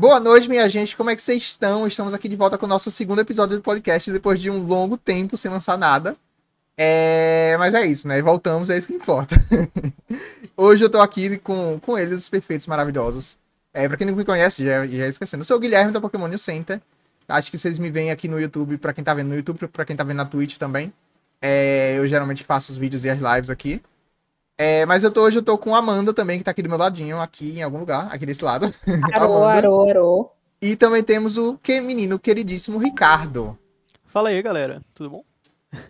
Boa noite, minha gente. Como é que vocês estão? Estamos aqui de volta com o nosso segundo episódio do podcast depois de um longo tempo sem lançar nada. É... Mas é isso, né? Voltamos, é isso que importa. Hoje eu tô aqui com, com eles, os perfeitos, maravilhosos. É, pra quem não me conhece, já, já esquecendo, eu sou o Guilherme da Pokémon Center. Acho que vocês me veem aqui no YouTube, pra quem tá vendo no YouTube, pra quem tá vendo na Twitch também. É, eu geralmente faço os vídeos e as lives aqui. É, mas eu tô, hoje eu tô com a Amanda também, que tá aqui do meu ladinho, aqui em algum lugar, aqui desse lado. Arô, arô, arô. E também temos o que menino queridíssimo Ricardo. Fala aí, galera. Tudo bom?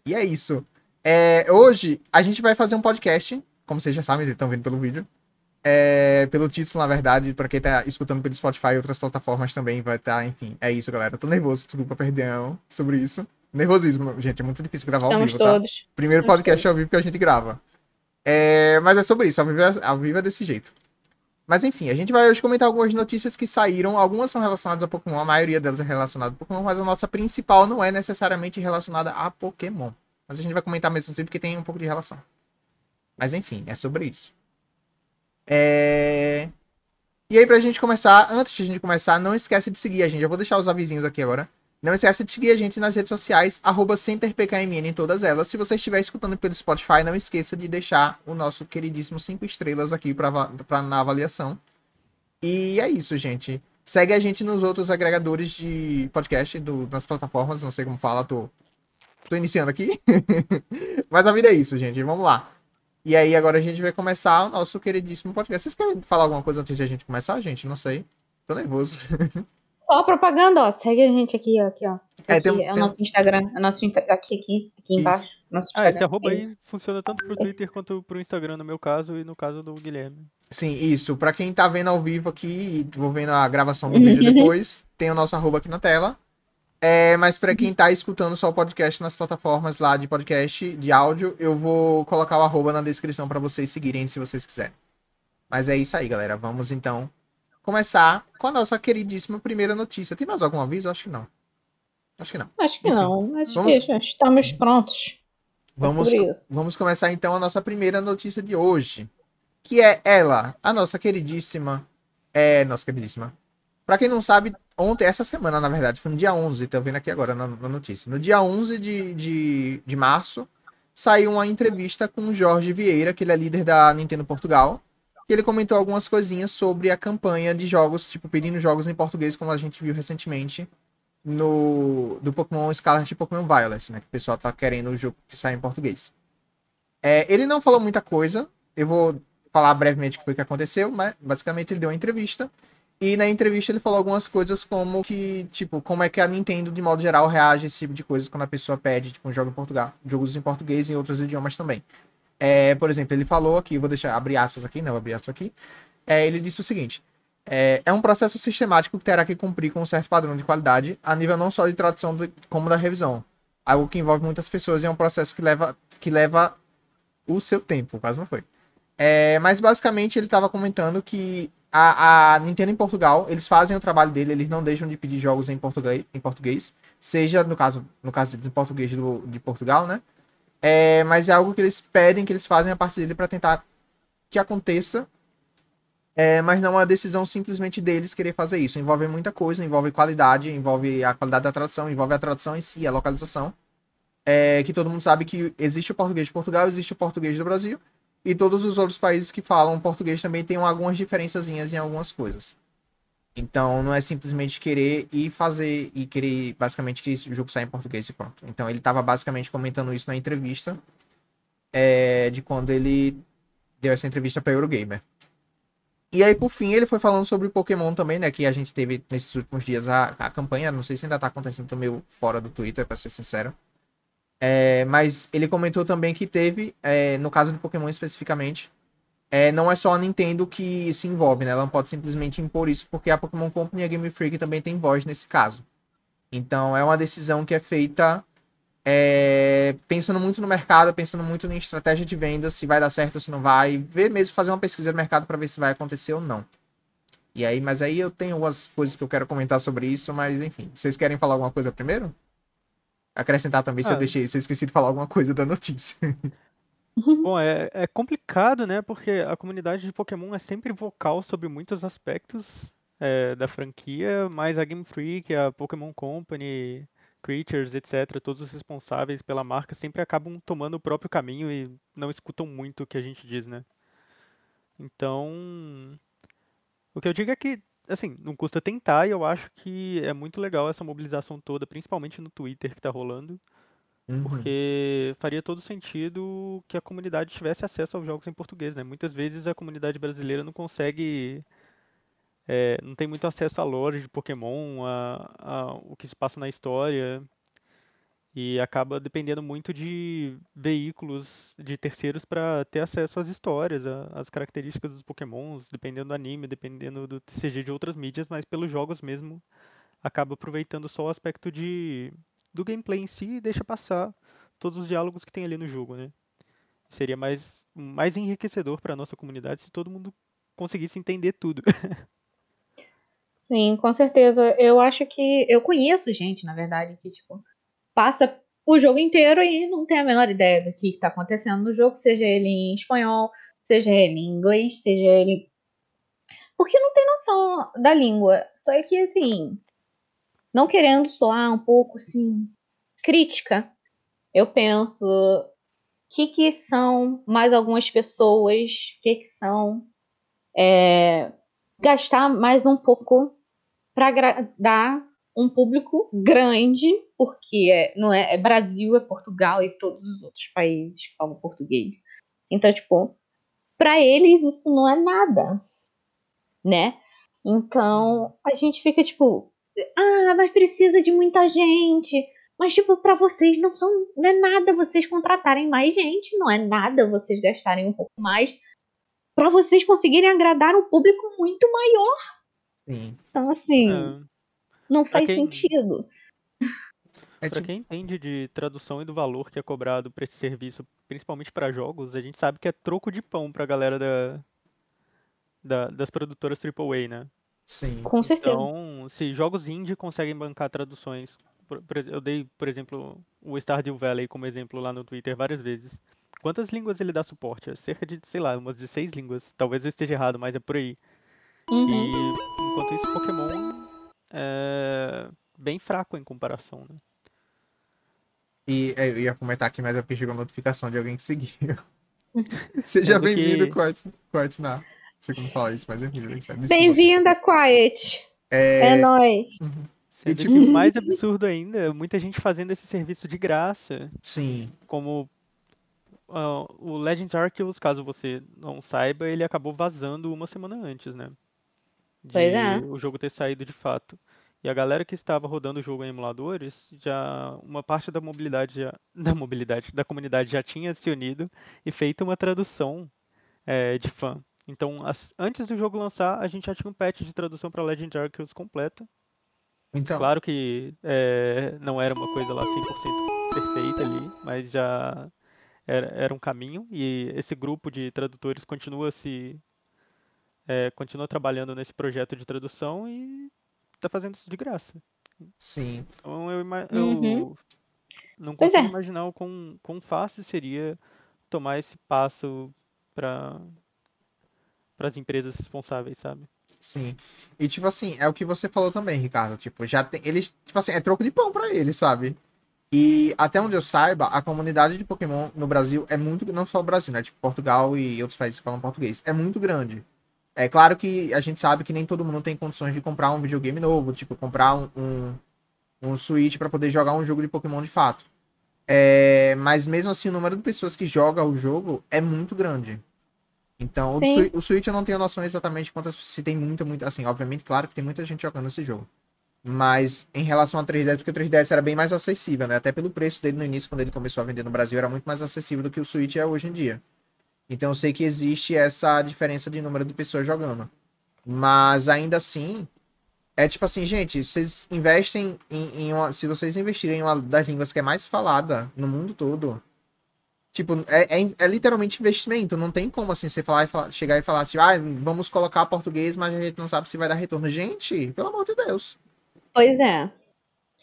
E é isso. É, hoje a gente vai fazer um podcast, como vocês já sabem, estão vendo pelo vídeo. É, pelo título, na verdade, para quem tá escutando pelo Spotify e outras plataformas também vai estar, tá, enfim, é isso, galera. Eu tô nervoso, desculpa, perdão sobre isso. Nervosismo, gente, é muito difícil gravar Estamos ao vivo, todos. tá? Primeiro Estamos podcast ao vivo que a gente grava. É, mas é sobre isso, ao vivo, é, ao vivo é desse jeito. Mas enfim, a gente vai hoje comentar algumas notícias que saíram. Algumas são relacionadas a Pokémon, a maioria delas é relacionada a Pokémon, mas a nossa principal não é necessariamente relacionada a Pokémon. Mas a gente vai comentar mesmo assim porque tem um pouco de relação. Mas enfim, é sobre isso. É... E aí, pra gente começar, antes de a gente começar, não esquece de seguir a gente. Eu vou deixar os avisinhos aqui agora. Não esquece de seguir a gente nas redes sociais, arroba CenterPKMN em todas elas. Se você estiver escutando pelo Spotify, não esqueça de deixar o nosso queridíssimo 5 estrelas aqui pra, na avaliação. E é isso, gente. Segue a gente nos outros agregadores de podcast, do, nas plataformas, não sei como fala, tô, tô iniciando aqui. Mas a vida é isso, gente. Vamos lá. E aí, agora a gente vai começar o nosso queridíssimo podcast. Vocês querem falar alguma coisa antes de a gente começar, gente? Não sei. Tô nervoso. Só propaganda, ó. Segue a gente aqui, ó. Aqui, ó. Esse É, aqui tem- é o tem- nosso Instagram. É o nosso aqui, aqui, aqui Isso. embaixo. Nosso Ah, esse arroba aí funciona tanto pro Twitter quanto pro Instagram, no meu caso, e no caso do Guilherme. Sim, isso. Pra quem tá vendo ao vivo aqui e vou vendo a gravação do vídeo depois, tem o nosso arroba aqui na tela. É, mas pra quem tá escutando só o podcast nas plataformas lá de podcast, de áudio, eu vou colocar o arroba na descrição pra vocês seguirem se vocês quiserem. Mas é isso aí, galera. Vamos então começar com a nossa queridíssima primeira notícia. Tem mais algum aviso? Acho que não. Acho que não. Acho que Enfim, não. Acho vamos- que já estamos prontos. Vamos, vamos começar então a nossa primeira notícia de hoje. Que é ela, a nossa queridíssima. É, nossa queridíssima. Pra quem não sabe, ontem, essa semana, na verdade, foi no dia 11, tô vendo aqui agora na, na notícia. No dia 11 de, de, de março, saiu uma entrevista com o Jorge Vieira, que ele é líder da Nintendo Portugal. Que ele comentou algumas coisinhas sobre a campanha de jogos, tipo, pedindo jogos em português, como a gente viu recentemente no do Pokémon Scarlet e Pokémon Violet, né? Que o pessoal tá querendo o jogo que sai em português. É, ele não falou muita coisa. Eu vou falar brevemente o que foi que aconteceu, mas basicamente ele deu uma entrevista. E na entrevista ele falou algumas coisas como que, tipo, como é que a Nintendo, de modo geral, reage a esse tipo de coisas quando a pessoa pede, tipo, um jogo em Portugal, jogos em português e em outros idiomas também. É, por exemplo, ele falou aqui, vou deixar abrir aspas aqui, não, vou abrir aspas aqui. É, ele disse o seguinte: é, é um processo sistemático que terá que cumprir com um certo padrão de qualidade, a nível não só de tradução de- como da revisão. Algo que envolve muitas pessoas e é um processo que leva, que leva o seu tempo, quase não foi. É, mas basicamente ele estava comentando que a, a Nintendo em Portugal, eles fazem o trabalho dele, eles não deixam de pedir jogos em português, em português seja no caso, no caso de português do, de Portugal, né? É, mas é algo que eles pedem, que eles fazem a partir dele para tentar que aconteça é, mas não é uma decisão simplesmente deles querer fazer isso. Envolve muita coisa, envolve qualidade, envolve a qualidade da tradução, envolve a tradução em si, a localização. É, que todo mundo sabe que existe o português de Portugal, existe o português do Brasil, e todos os outros países que falam português também têm algumas diferençazinhas em algumas coisas. Então não é simplesmente querer e fazer e querer basicamente que esse jogo saia em português e pronto. Então ele estava basicamente comentando isso na entrevista é, de quando ele deu essa entrevista para Eurogamer. E aí, por fim, ele foi falando sobre Pokémon também, né? Que a gente teve nesses últimos dias a, a campanha. Não sei se ainda tá acontecendo também meio fora do Twitter, pra ser sincero. É, mas ele comentou também que teve, é, no caso do Pokémon especificamente, é, não é só a Nintendo que se envolve, né? Ela não pode simplesmente impor isso, porque a Pokémon Company e a Game Freak também tem voz nesse caso. Então é uma decisão que é feita é, pensando muito no mercado, pensando muito em estratégia de venda, se vai dar certo ou se não vai, ver mesmo fazer uma pesquisa de mercado para ver se vai acontecer ou não. E aí, mas aí eu tenho algumas coisas que eu quero comentar sobre isso, mas enfim, vocês querem falar alguma coisa primeiro? Acrescentar também se eu Ah. deixei, se eu esqueci de falar alguma coisa da notícia. Bom, é, é complicado, né? Porque a comunidade de Pokémon é sempre vocal sobre muitos aspectos é, da franquia, mas a Game Freak, a Pokémon Company, Creatures, etc., todos os responsáveis pela marca sempre acabam tomando o próprio caminho e não escutam muito o que a gente diz, né? Então, o que eu digo é que, assim, não custa tentar e eu acho que é muito legal essa mobilização toda, principalmente no Twitter que tá rolando, Uhum. porque faria todo sentido que a comunidade tivesse acesso aos jogos em português, né? Muitas vezes a comunidade brasileira não consegue, é, não tem muito acesso à lore de Pokémon, a, a o que se passa na história. E acaba dependendo muito de veículos de terceiros para ter acesso às histórias, às características dos Pokémons, dependendo do anime, dependendo do TCG de outras mídias, mas pelos jogos mesmo acaba aproveitando só o aspecto de do gameplay em si e deixa passar todos os diálogos que tem ali no jogo, né? Seria mais mais enriquecedor para nossa comunidade se todo mundo conseguisse entender tudo. Sim, com certeza. Eu acho que. Eu conheço gente, na verdade, que, tipo, passa o jogo inteiro e não tem a menor ideia do que está acontecendo no jogo, seja ele em espanhol, seja ele em inglês, seja ele. Porque não tem noção da língua. Só que, assim, não querendo soar um pouco, assim, crítica, eu penso. O que, que são mais algumas pessoas? O que, que são é, gastar mais um pouco para agradar um público grande, porque é, não é, é Brasil, é Portugal e todos os outros países falam português. Então, tipo, para eles isso não é nada, né? Então, a gente fica tipo, ah, mas precisa de muita gente. Mas, tipo, para vocês não, são, não é nada vocês contratarem mais gente, não é nada vocês gastarem um pouco mais para vocês conseguirem agradar um público muito maior. Sim. Então, assim, É, não faz quem- sentido. É Para tipo, quem entende de tradução e do valor que é cobrado por esse serviço, principalmente para jogos, a gente sabe que é troco de pão pra galera da, da- das produtoras AAA, né? Sim. Com certeza. Então, se jogos indie conseguem bancar traduções, por- por ex- eu dei, por exemplo, o Stardew Valley como exemplo lá no Twitter várias vezes. Quantas línguas ele dá suporte? É cerca de, sei lá, umas 16 línguas. Talvez eu esteja errado, mas é por aí. Uhum. E enquanto isso, Pokémon é bem fraco em comparação, né? E é, eu ia comentar aqui, mas porque chegou a notificação de alguém que seguiu. Seja bem-vindo, que- Corte. Sei como falar isso, mas bem-vindo. Desculpa. Bem-vinda, Quiet. É, É, nóis. Sendo tipo- que mais absurdo ainda, muita gente fazendo esse serviço de graça, sim. como ah, o Legends Arceus, caso você não saiba, ele acabou vazando uma semana antes, né? De Pois é. o jogo ter saído de fato. E a galera que estava rodando o jogo em emuladores, já uma parte da mobilidade, já- da mobilidade, da comunidade já tinha se unido e feito uma tradução eh, de fã. Então, as- antes do jogo lançar, a gente já tinha um patch de tradução para Legends Arceus completo. Então, Claro que é, não era uma coisa lá 100% perfeita ali, mas já era, era um caminho e esse grupo de tradutores continua se é, continua trabalhando nesse projeto de tradução e está fazendo isso de graça. sim. Então eu, ima- Uhum. eu não consigo é. imaginar o quão, quão fácil seria tomar esse passo para para as empresas responsáveis, sabe? Sim. E tipo assim, é o que você falou também, Ricardo. Tipo, já tem. Eles, tipo assim, é troco de pão pra eles, sabe? E até onde eu saiba, a comunidade de Pokémon no Brasil é muito. Não só o Brasil, né? Tipo, Portugal e outros países que falam português. É muito grande. É claro que a gente sabe que nem todo mundo tem condições de comprar um videogame novo, tipo, comprar um, um, um Switch pra poder jogar um jogo de Pokémon de fato. É, mas mesmo assim, o número de pessoas que joga o jogo é muito grande. Então, o, o Switch eu não tenho noção exatamente quantas. Se tem muita, muita. Assim, obviamente, claro que tem muita gente jogando esse jogo. Mas em relação ao 3DS, porque o 3DS era bem mais acessível, né? Até pelo preço dele no início, quando ele começou a vender no Brasil, era muito mais acessível do que o Switch é hoje em dia. Então eu sei que existe essa diferença de número de pessoas jogando. Mas ainda assim, é tipo assim, gente, vocês investem em, em uma. Se vocês investirem em uma das línguas que é mais falada no mundo todo, tipo, é, é, é literalmente investimento. Não tem como assim você falar e falar- chegar e falar assim, ah, vamos colocar português, mas a gente não sabe se vai dar retorno. Gente, pelo amor de Deus. Pois é.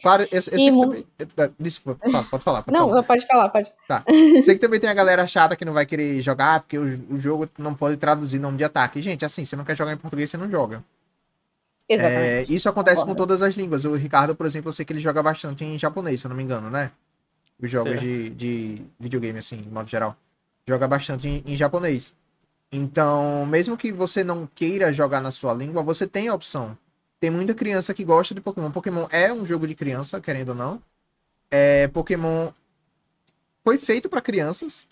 Claro, eu, eu sei que também. eh, Desculpa, pode falar, pode Não, falar. pode falar, pode. Sei que também tem a galera chata que não vai querer jogar porque o, o jogo não pode traduzir nome de ataque. Gente, assim, você não quer jogar em português, você não joga. É, Exatamente. isso acontece com todas as línguas. O Ricardo, por exemplo, eu sei que ele joga bastante em japonês, se eu não me engano, né? Os jogos de, de videogame, assim, de modo geral. Joga bastante em, em japonês. Então, mesmo que você não queira jogar na sua língua, você tem a opção. Tem muita criança que gosta de Pokémon. Pokémon é um jogo de criança, querendo ou não. É, Pokémon foi feito para crianças.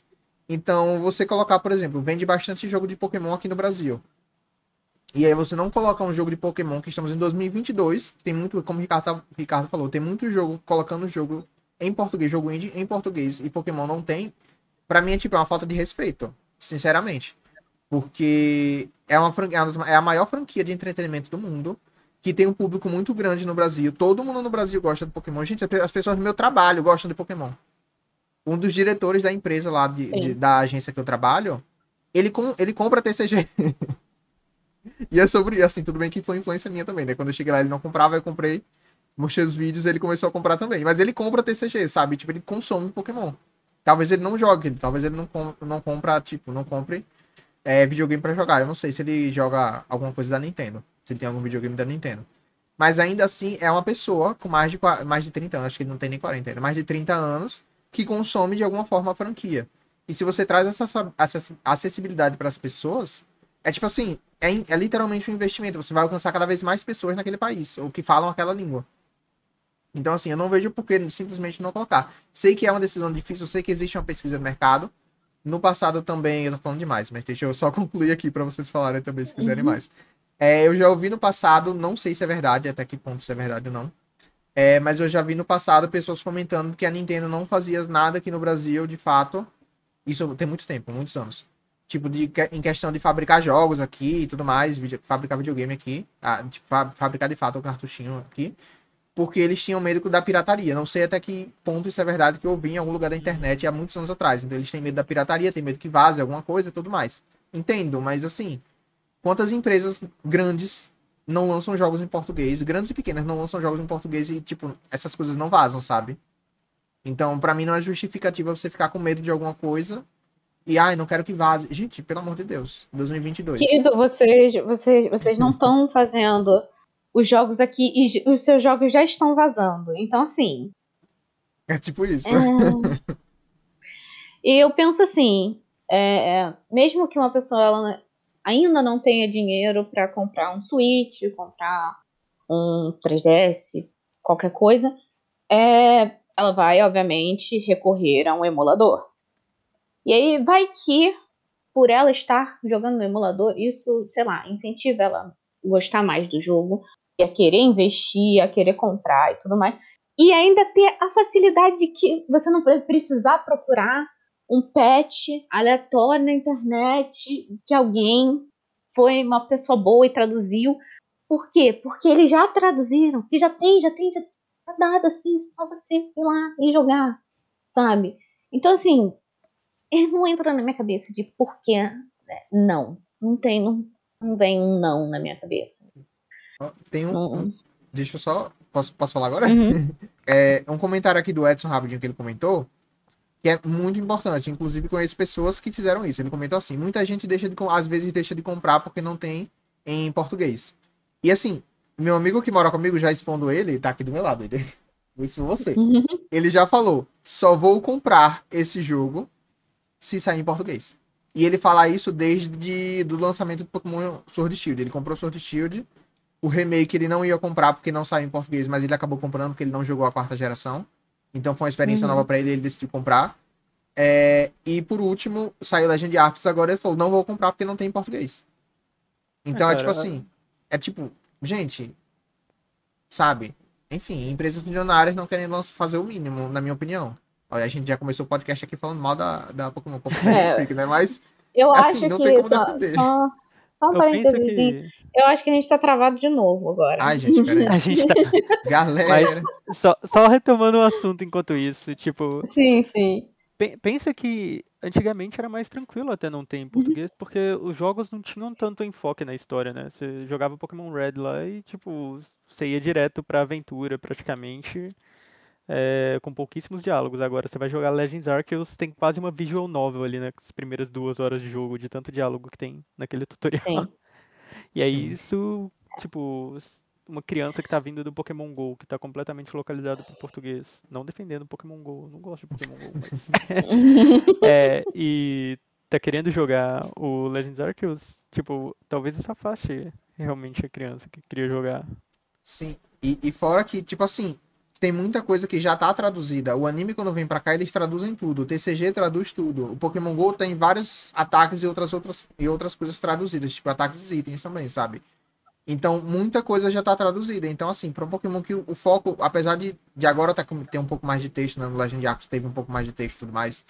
Então, você colocar, por exemplo, vende bastante jogo de Pokémon aqui no Brasil. E aí você não coloca um jogo de Pokémon que estamos em 2022, tem muito, como o Ricardo, Ricardo falou, tem muito jogo colocando o jogo em português, jogo indie em português e Pokémon não tem. Pra mim é tipo é uma falta de respeito, sinceramente. Porque é uma franquia, é a maior franquia de entretenimento do mundo, que tem um público muito grande no Brasil. Todo mundo no Brasil gosta de Pokémon. Gente, as pessoas do meu trabalho gostam de Pokémon. Um dos diretores da empresa lá, de, de- da agência que eu trabalho, ele, com, ele compra TCG. e é sobre, assim, tudo bem que foi influência minha também, né? Quando eu cheguei lá, ele não comprava, eu comprei, mostrei os vídeos, ele começou a comprar também. Mas ele compra TCG, sabe? Tipo, ele consome Pokémon. Talvez ele não jogue, talvez ele não, com, não compra, tipo, não compre é, videogame pra jogar. Eu não sei se ele joga alguma coisa da Nintendo. Se ele tem algum videogame da Nintendo. Mas ainda assim, é uma pessoa com mais de, mais de 30 anos, acho que ele não tem nem 40 ainda, mais de 30 anos, que consome de alguma forma a franquia. E se você traz essa sa- acess- acessibilidade para as pessoas, é tipo assim, é, é literalmente um investimento. Você vai alcançar cada vez mais pessoas naquele país, ou que falam aquela língua. Então, assim, eu não vejo por que simplesmente não colocar. Sei que é uma decisão difícil, sei que existe uma pesquisa no mercado. No passado também, eu tô falando demais, mas deixa eu só concluir aqui para vocês falarem também se quiserem Uhum. mais. É, eu já ouvi no passado, não sei se é verdade, até que ponto se é verdade ou não. É, mas eu já vi no passado pessoas comentando que a Nintendo não fazia nada aqui no Brasil, de fato. Isso tem muito tempo, muitos anos. Tipo, de, em questão de fabricar jogos aqui e tudo mais, vídeo- fabricar videogame aqui. Ah, tipo, fa- fabricar de fato o cartuchinho aqui. Porque eles tinham medo da pirataria. Não sei até que ponto isso é verdade que eu ouvi em algum lugar da internet há muitos anos atrás. Então eles têm medo da pirataria, têm medo que vaze alguma coisa e tudo mais. Entendo, mas assim, quantas empresas grandes não lançam jogos em português, grandes e pequenas não lançam jogos em português e, tipo, essas coisas não vazam, sabe? Então, pra mim não é justificativa você ficar com medo de alguma coisa e, ai, não quero que vaze. Gente, pelo amor de Deus, 2022. Querido, vocês, vocês, vocês não estão fazendo os jogos aqui e os seus jogos já estão vazando. Então, assim. É tipo isso. é... E eu penso assim: é, é, mesmo que uma pessoa ainda não tenha dinheiro para comprar um Switch, comprar um 3DS, qualquer coisa, é, ela vai, obviamente, recorrer a um emulador. E aí vai que, por ela estar jogando no emulador, isso, sei lá, incentiva ela a gostar mais do jogo, a querer investir, a querer comprar e tudo mais. E ainda ter a facilidade de que você não precisar procurar um patch aleatório na internet que alguém foi uma pessoa boa e traduziu. Por quê? Porque eles já traduziram, que já tem, já tem, já tá dado assim, só você ir lá e jogar, sabe? Então, assim, não entra na minha cabeça de por que né, não. Não tem, não, não vem um não na minha cabeça. Tem um, um- Deixa eu só. Posso, posso falar agora? Uhum. É, um comentário aqui do Edson rapidinho que ele comentou, que é muito importante. Inclusive, conheço pessoas que fizeram isso. Ele comentou assim: muita gente deixa de, às vezes deixa de comprar porque não tem em português. E assim, meu amigo que mora comigo, já expondo ele, tá aqui do meu lado. Ele, vou expor você. Uhum. Ele já falou: só vou comprar esse jogo se sair em português. E ele fala isso desde do lançamento do Pokémon Sword Shield. Ele comprou Sword Shield. O remake ele não ia comprar porque não saiu em português, mas ele acabou comprando porque ele não jogou a quarta geração. Então foi uma experiência Uhum. nova pra ele, ele decidiu comprar. É, e por último, saiu Legend Arceus agora ele falou, não vou comprar porque não tem em português. Então É, é, tipo assim, é tipo, gente, sabe? Enfim, empresas milionárias não querem fazer o mínimo, na minha opinião. Olha, a gente já começou o podcast aqui falando mal da, da Pokémon Company É. Né? Mas Eu Assim, acho não tem que como só, defender. só, só um Eu penso parênteses. que. Eu acho que a gente tá travado de novo agora. Ai, gente, peraí. A gente tá. Galera. Só, só retomando o assunto enquanto isso, tipo, Sim, sim. Pe- Pensa que antigamente era mais tranquilo até não ter em português, porque os jogos não tinham tanto enfoque na história, né? Você jogava Pokémon Red lá e, tipo, você ia direto pra aventura praticamente, é, com pouquíssimos diálogos. Agora você vai jogar Legends Arceus, tem quase uma visual novel ali nas primeiras duas horas de jogo, de tanto diálogo que tem naquele tutorial. Sim. E aí Sim. isso, tipo, uma criança que tá vindo do Pokémon GO, que tá completamente localizado pro português. Não defendendo o Pokémon GO, não gosto de Pokémon GO, mas. é, e tá querendo jogar o Legends Arceus, tipo, talvez isso afaste realmente a criança que queria jogar. Sim, e, e fora que, tipo assim, tem muita coisa que já tá traduzida. O anime, quando vem pra cá, eles traduzem tudo. O TCG traduz tudo. O Pokémon GO tem vários ataques e outras, outras, e outras coisas traduzidas, tipo ataques e itens também, sabe? Então, muita coisa já tá traduzida. Então, assim, para um Pokémon que o foco, apesar de, de agora tá, ter um pouco mais de texto, né? No Legend Arceus teve um pouco mais de texto e tudo mais.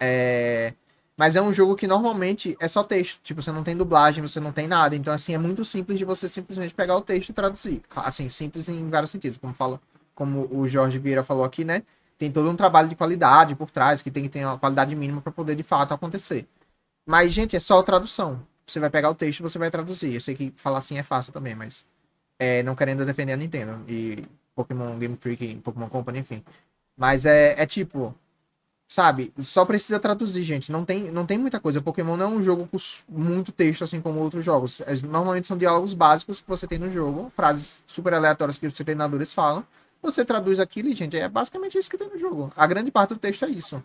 É... Mas é um jogo que normalmente é só texto. Tipo, você não tem dublagem, você não tem nada. Então, assim, é muito simples de você simplesmente pegar o texto e traduzir. Assim, simples em vários sentidos. Como fala, como o Jorge Vieira falou aqui, né? Tem todo um trabalho de qualidade por trás, que tem que ter uma qualidade mínima para poder de fato acontecer. Mas, gente, é só tradução você vai pegar o texto e você vai traduzir. Eu sei que falar assim é fácil também, mas é, não querendo defender a Nintendo e Pokémon Game Freak, Pokémon Company, enfim. Mas é, é tipo, sabe? Só precisa traduzir, gente. Não tem, não tem muita coisa. Pokémon não é um jogo com muito texto, assim como outros jogos. Normalmente são diálogos básicos que você tem no jogo, frases super aleatórias que os treinadores falam. Você traduz aquilo e, gente, é basicamente isso que tem no jogo. A grande parte do texto é isso.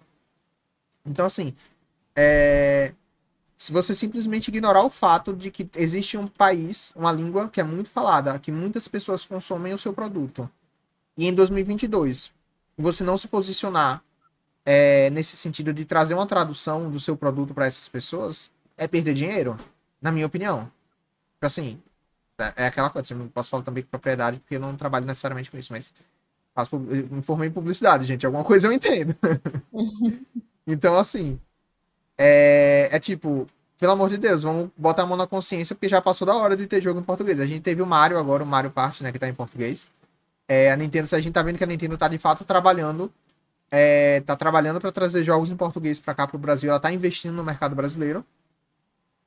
Então, assim, é se você simplesmente ignorar o fato de que existe um país, uma língua que é muito falada, que muitas pessoas consomem o seu produto, e em 2022 você não se posicionar é, nesse sentido de trazer uma tradução do seu produto para essas pessoas, é perder dinheiro, na minha opinião. Assim, é aquela coisa, eu não posso falar também com propriedade, porque eu não trabalho necessariamente com isso, mas faço, me formei em publicidade, gente, alguma coisa eu entendo. então, assim, é, é tipo, pelo amor de Deus, vamos botar a mão na consciência, porque já passou da hora de ter jogo em português. A gente teve o Mario agora, o Mario Party, né, que tá em português. É, a Nintendo, a gente tá vendo que a Nintendo tá de fato trabalhando, é, tá trabalhando para trazer jogos em português para cá pro Brasil, ela tá investindo no mercado brasileiro.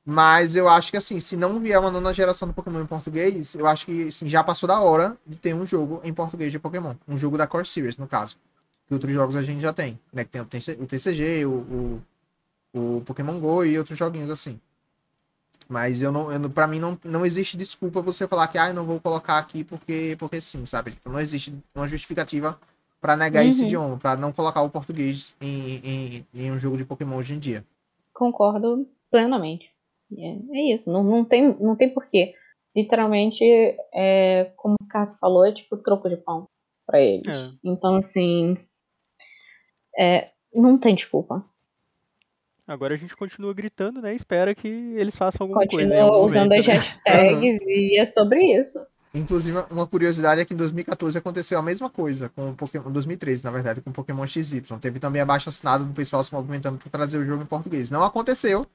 Mas eu acho que assim, se não vier uma nona geração do Pokémon em português, eu acho que assim, já passou da hora de ter um jogo em português de Pokémon. Um jogo da Core Series, no caso. Que outros jogos a gente já tem, né? Que tem o TCG, o, o o Pokémon Go e outros joguinhos assim. Mas eu não, eu, pra mim não, não existe desculpa você falar que ah, eu não vou colocar aqui porque, porque sim, sabe? Tipo, não existe uma justificativa para negar uhum. esse idioma, para não colocar o português em, em, em, um jogo de Pokémon hoje em dia. Concordo plenamente. É, é isso, não, não, tem, não tem porquê. Literalmente, é, como o Cato falou, é tipo troco de pão para eles. É. Então, assim, é, não tem desculpa. Agora a gente continua gritando, né? Espera que eles façam alguma continua coisa. Continua usando momento, as né? hashtags e é sobre isso. Inclusive, uma curiosidade é que em 2014 aconteceu a mesma coisa com o Pokémon. 2013, na verdade, com o Pokémon XY. Teve também abaixo assinado do pessoal se movimentando para trazer o jogo em português. Não aconteceu.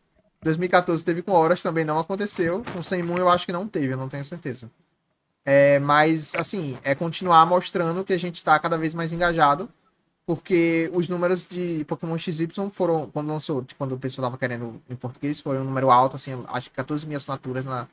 2014 teve com Horas, também não aconteceu. Com Senmun eu acho que não teve, eu não tenho certeza. É, mas, assim, é continuar mostrando que a gente está cada vez mais engajado porque os números de Pokémon XY foram, quando lançou, quando o pessoal tava querendo em português, foi um número alto, assim, acho que 14 mil assinaturas na,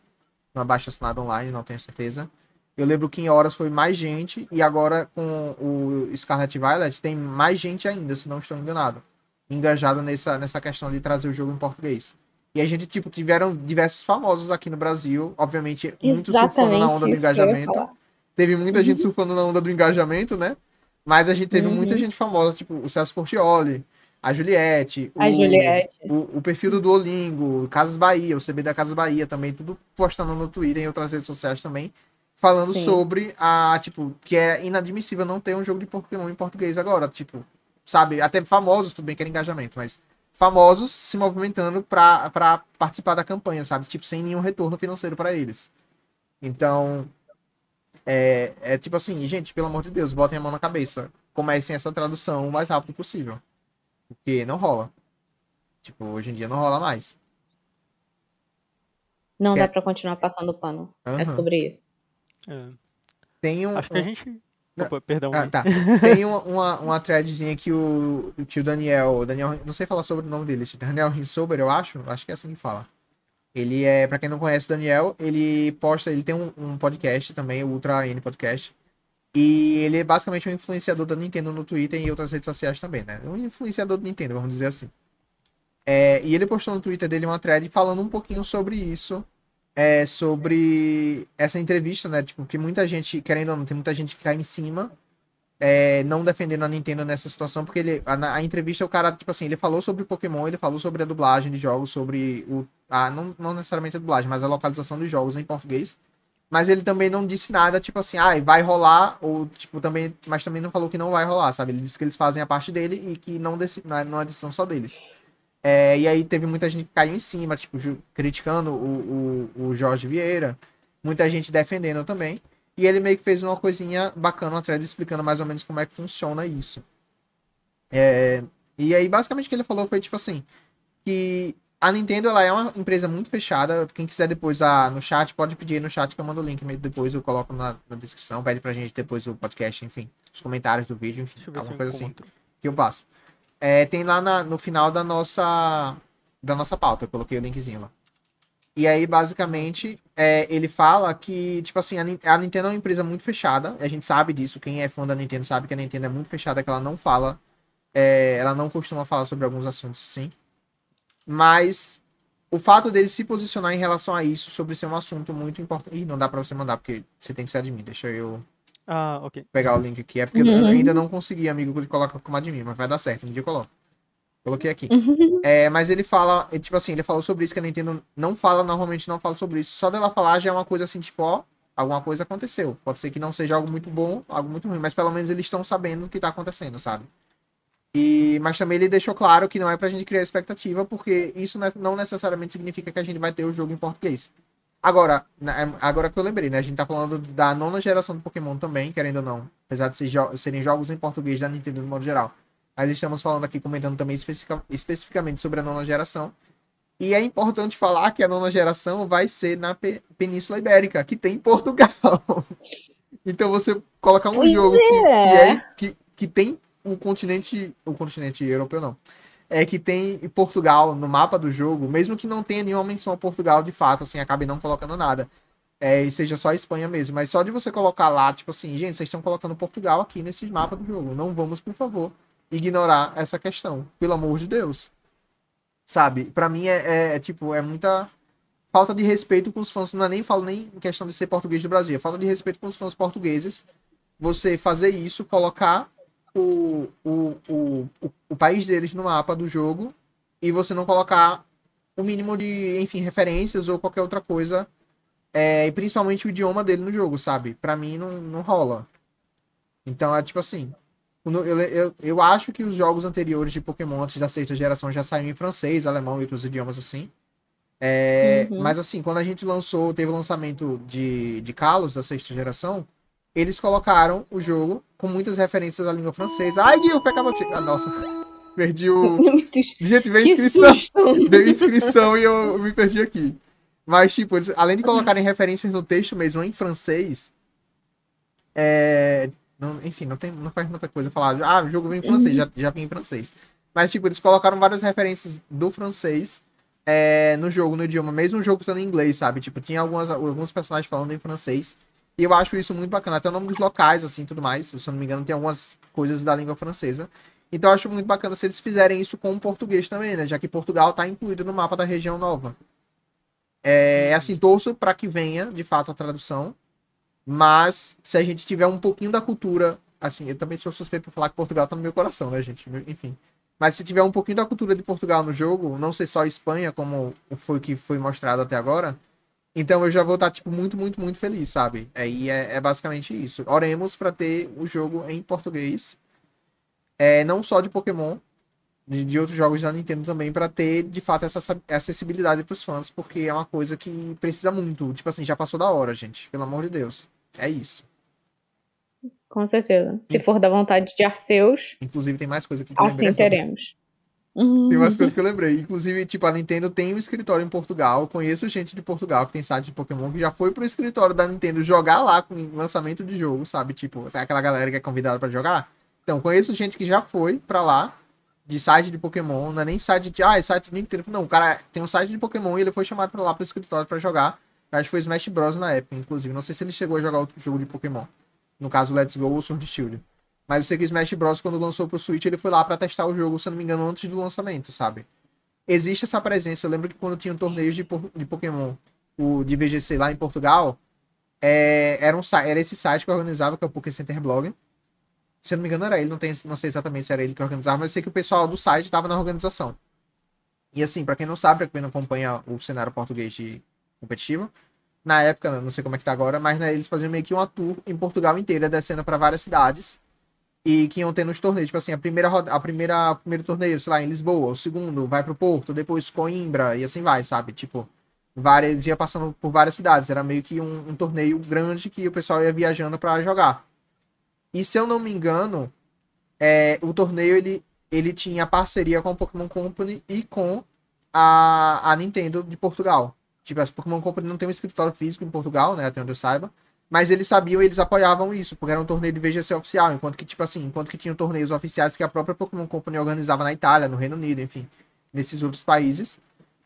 na baixa assinada online, não tenho certeza. Eu lembro que em horas foi mais gente, e agora com o Scarlet Violet tem mais gente ainda, se não estou enganado, engajado nessa, nessa questão de trazer o jogo em português. E a gente, tipo, tiveram diversos famosos aqui no Brasil, obviamente, muito surfando na onda do engajamento. Teve muita gente surfando na onda do engajamento, né? Mas a gente teve uhum. muita gente famosa, tipo o Celso Portioli, a Juliette, a o, Juliette. O, o, perfil do Duolingo, Casas Bahia, o CB da Casas Bahia também, tudo postando no Twitter e outras redes sociais também, falando Sim. sobre a, tipo, que é inadmissível não ter um jogo de Pokémon em português agora, tipo, sabe, até famosos, tudo bem que era engajamento, mas famosos se movimentando para participar da campanha, sabe, tipo, sem nenhum retorno financeiro para eles. Então, é, é tipo assim, gente, pelo amor de Deus, botem a mão na cabeça. Comecem essa tradução o mais rápido possível. Porque não rola. Tipo, hoje em dia não rola mais. Não é. dá pra continuar passando pano. Uhum. É sobre isso. É. Tem um. Acho que a gente. Opa, perdão. Ah, tá. Tem uma, uma, uma threadzinha que o, que o Daniel. Daniel. Não sei falar sobre o nome dele. Daniel Rinsober, eu acho. Acho que é assim que fala. Ele é, para quem não conhece o Daniel, ele posta, ele tem um, um, podcast também, o Ultra N Podcast. E ele é basicamente um influenciador da Nintendo no Twitter e outras redes sociais também, né? Um influenciador da Nintendo, vamos dizer assim. É, e ele postou no Twitter dele uma thread falando um pouquinho sobre isso. É sobre essa entrevista, né? Tipo, que muita gente, querendo ou não, tem muita gente que cai em cima, é, não defendendo a Nintendo nessa situação, porque ele, a, a, entrevista, o cara, tipo assim, ele falou sobre Pokémon, ele falou sobre a dublagem de jogos, sobre o. A, não, não necessariamente a dublagem, mas a localização dos jogos em português. Mas ele também não disse nada, tipo assim, ah, vai rolar, ou, tipo, também. Mas também não falou que não vai rolar, sabe? Ele disse que eles fazem a parte dele e que não, desse, é, não é decisão só deles. É, e aí teve muita gente que caiu em cima, tipo, criticando o, o, o Jorge Vieira, muita gente defendendo também. E ele meio que fez uma coisinha bacana, thread explicando mais ou menos como é que funciona isso. É, e aí, basicamente, o que ele falou foi, tipo assim, que a Nintendo ela é uma empresa muito fechada. Quem quiser depois ah, no chat, pode pedir no chat que eu mando o link depois, eu coloco na, na descrição, pede pra gente depois o podcast, enfim, os comentários do vídeo, enfim, alguma coisa assim que eu passo. É, tem lá na, no final da nossa da nossa pauta, eu coloquei o linkzinho lá. E aí, basicamente, é, ele fala que, tipo assim, a, a, Nintendo é uma empresa muito fechada. A gente sabe disso. Quem é fã da Nintendo sabe que a Nintendo é muito fechada, que ela não fala. É, ela não costuma falar sobre alguns assuntos assim. Mas o fato dele se posicionar em relação a isso, sobre ser um assunto muito importante. Ih, não dá pra você mandar, porque você tem que ser admin. Deixa eu ah, ok. Pegar o link aqui. É porque uhum. eu ainda não consegui, amigo, que ele coloca como admin, mas vai dar certo. Um dia eu coloco. Coloquei aqui. Uhum. É, mas ele fala, tipo assim, ele falou sobre isso que a Nintendo não fala, normalmente não fala sobre isso. Só dela falar já é uma coisa assim, tipo, ó, alguma coisa aconteceu. Pode ser que não seja algo muito bom, algo muito ruim, mas pelo menos eles estão sabendo o que tá acontecendo, sabe? E, mas também ele deixou claro que não é pra gente criar expectativa, porque isso não necessariamente significa que a gente vai ter o jogo em português. Agora, é, agora que eu lembrei, né? A gente tá falando da nona geração do Pokémon também, querendo ou não. Apesar de serem jogos em português da Nintendo no modo geral. Mas estamos falando aqui, comentando também especific especificamente sobre a nona geração. E é importante falar que a nona geração vai ser na P Península Ibérica, que tem Portugal. então você colocar um jogo que, que, é, é que, que tem um continente. O um continente europeu não é que tem Portugal no mapa do jogo, mesmo que não tenha nenhuma menção a Portugal de fato, assim, acabe não colocando nada. É, e seja só a Espanha mesmo. Mas só de você colocar lá, tipo assim, gente, vocês estão colocando Portugal aqui nesse mapa do jogo. Não vamos, por favor, ignorar essa questão. Pelo amor de Deus. Sabe? para mim é, é, é, tipo, é muita falta de respeito com os fãs. Não é nem falo nem em questão de ser português do Brasil. É falta de respeito com os fãs portugueses. Você fazer isso, colocar o, o, o, o, país deles no mapa do jogo e você não colocar o mínimo de, enfim, referências ou qualquer outra coisa, é, e principalmente o idioma dele no jogo, sabe? Pra mim não, não rola. Então é tipo assim. Eu, eu, eu acho que os jogos anteriores de Pokémon antes da sexta geração já saíram em francês, alemão e outros idiomas assim. É, uhum. Mas assim, quando a gente lançou, teve o lançamento de, de Kalos da sexta geração, eles colocaram o jogo com muitas referências à língua francesa. Ai, Gil, pecava. Ah, nossa. Perdi o. Gente, veio inscrição. Veio inscrição e eu me perdi aqui. Mas, tipo, eles, além de colocarem referências no texto mesmo em francês, é... não, enfim, não, tem, não faz muita coisa falar. Ah, o jogo vem em francês, uhum. já, já vem em francês. Mas, tipo, eles colocaram várias referências do francês é, no jogo, no idioma, mesmo o jogo estando em inglês, sabe? Tipo, tinha algumas, alguns personagens falando em francês. E eu acho isso muito bacana. Até o nome dos locais, assim, tudo mais. Se eu não me engano, tem algumas coisas da língua francesa. Então eu acho muito bacana se eles fizerem isso com o português também, né? Já que Portugal está incluído no mapa da região nova. É assim, torço para que venha, de fato, a tradução. Mas se a gente tiver um pouquinho da cultura, assim, eu também sou suspeito por falar que Portugal tá no meu coração, né, gente? Enfim. Mas se tiver um pouquinho da cultura de Portugal no jogo, não ser só Espanha, como foi que foi mostrado até agora, então eu já vou estar, tipo, muito, muito, muito feliz, sabe? Aí é, é, basicamente isso. Oremos para ter o jogo em português. É, não só de Pokémon, de, de outros jogos da Nintendo também, para ter, de fato, essa acessibilidade para os fãs, porque é uma coisa que precisa muito. Tipo assim, já passou da hora, gente. Pelo amor de Deus. É isso. Com certeza. Se for da vontade de Arceus. Inclusive, tem mais coisa que Assim teremos. Tem umas coisas que eu lembrei. Inclusive, tipo, a Nintendo tem um escritório em Portugal. conheço gente de Portugal que tem site de Pokémon que já foi pro escritório da Nintendo jogar lá com lançamento de jogo, sabe? Tipo, aquela galera que é convidada para jogar? Então, conheço gente que já foi para lá de site de Pokémon, não é nem site de. Ah, é site de Nintendo. Não, o cara tem um site de Pokémon e ele foi chamado pra lá pro escritório para jogar. Acho que foi Smash Bros. na época, inclusive. Não sei se ele chegou a jogar outro jogo de Pokémon. No caso, Let's Go ou Sword Shield. Mas eu sei que Smash Bros, quando lançou pro Switch, ele foi lá para testar o jogo, se não me engano, antes do lançamento, sabe? Existe essa presença. Eu lembro que quando tinha torneios de, de Pokémon o de VGC lá em Portugal, é, era, um, era esse site que organizava, que é o Poké Center Blog. Se eu não me engano, era ele, não, tem, não sei exatamente se era ele que organizava, mas eu sei que o pessoal do site estava na organização. E assim, para quem não sabe, pra quem não acompanha o cenário português de competitivo, na época, não sei como é que tá agora, mas né, eles faziam meio que uma tour em Portugal inteira, descendo para várias cidades. E que iam tendo os torneios, tipo assim, a primeira a primeira primeiro torneio, sei lá, em Lisboa, o segundo vai pro Porto, depois Coimbra e assim vai, sabe? Tipo, várias ia passando por várias cidades, era meio que um, um torneio grande que o pessoal ia viajando para jogar. E se eu não me engano, é, o torneio ele ele tinha parceria com a Pokémon Company e com a, a Nintendo de Portugal. Tipo, a Pokémon Company não tem um escritório físico em Portugal, né? Até onde eu saiba. Mas eles sabiam eles apoiavam isso, porque era um torneio de VGC oficial, enquanto que, tipo assim, enquanto que tinham torneios oficiais que a própria Pokémon Company organizava na Itália, no Reino Unido, enfim, nesses outros países.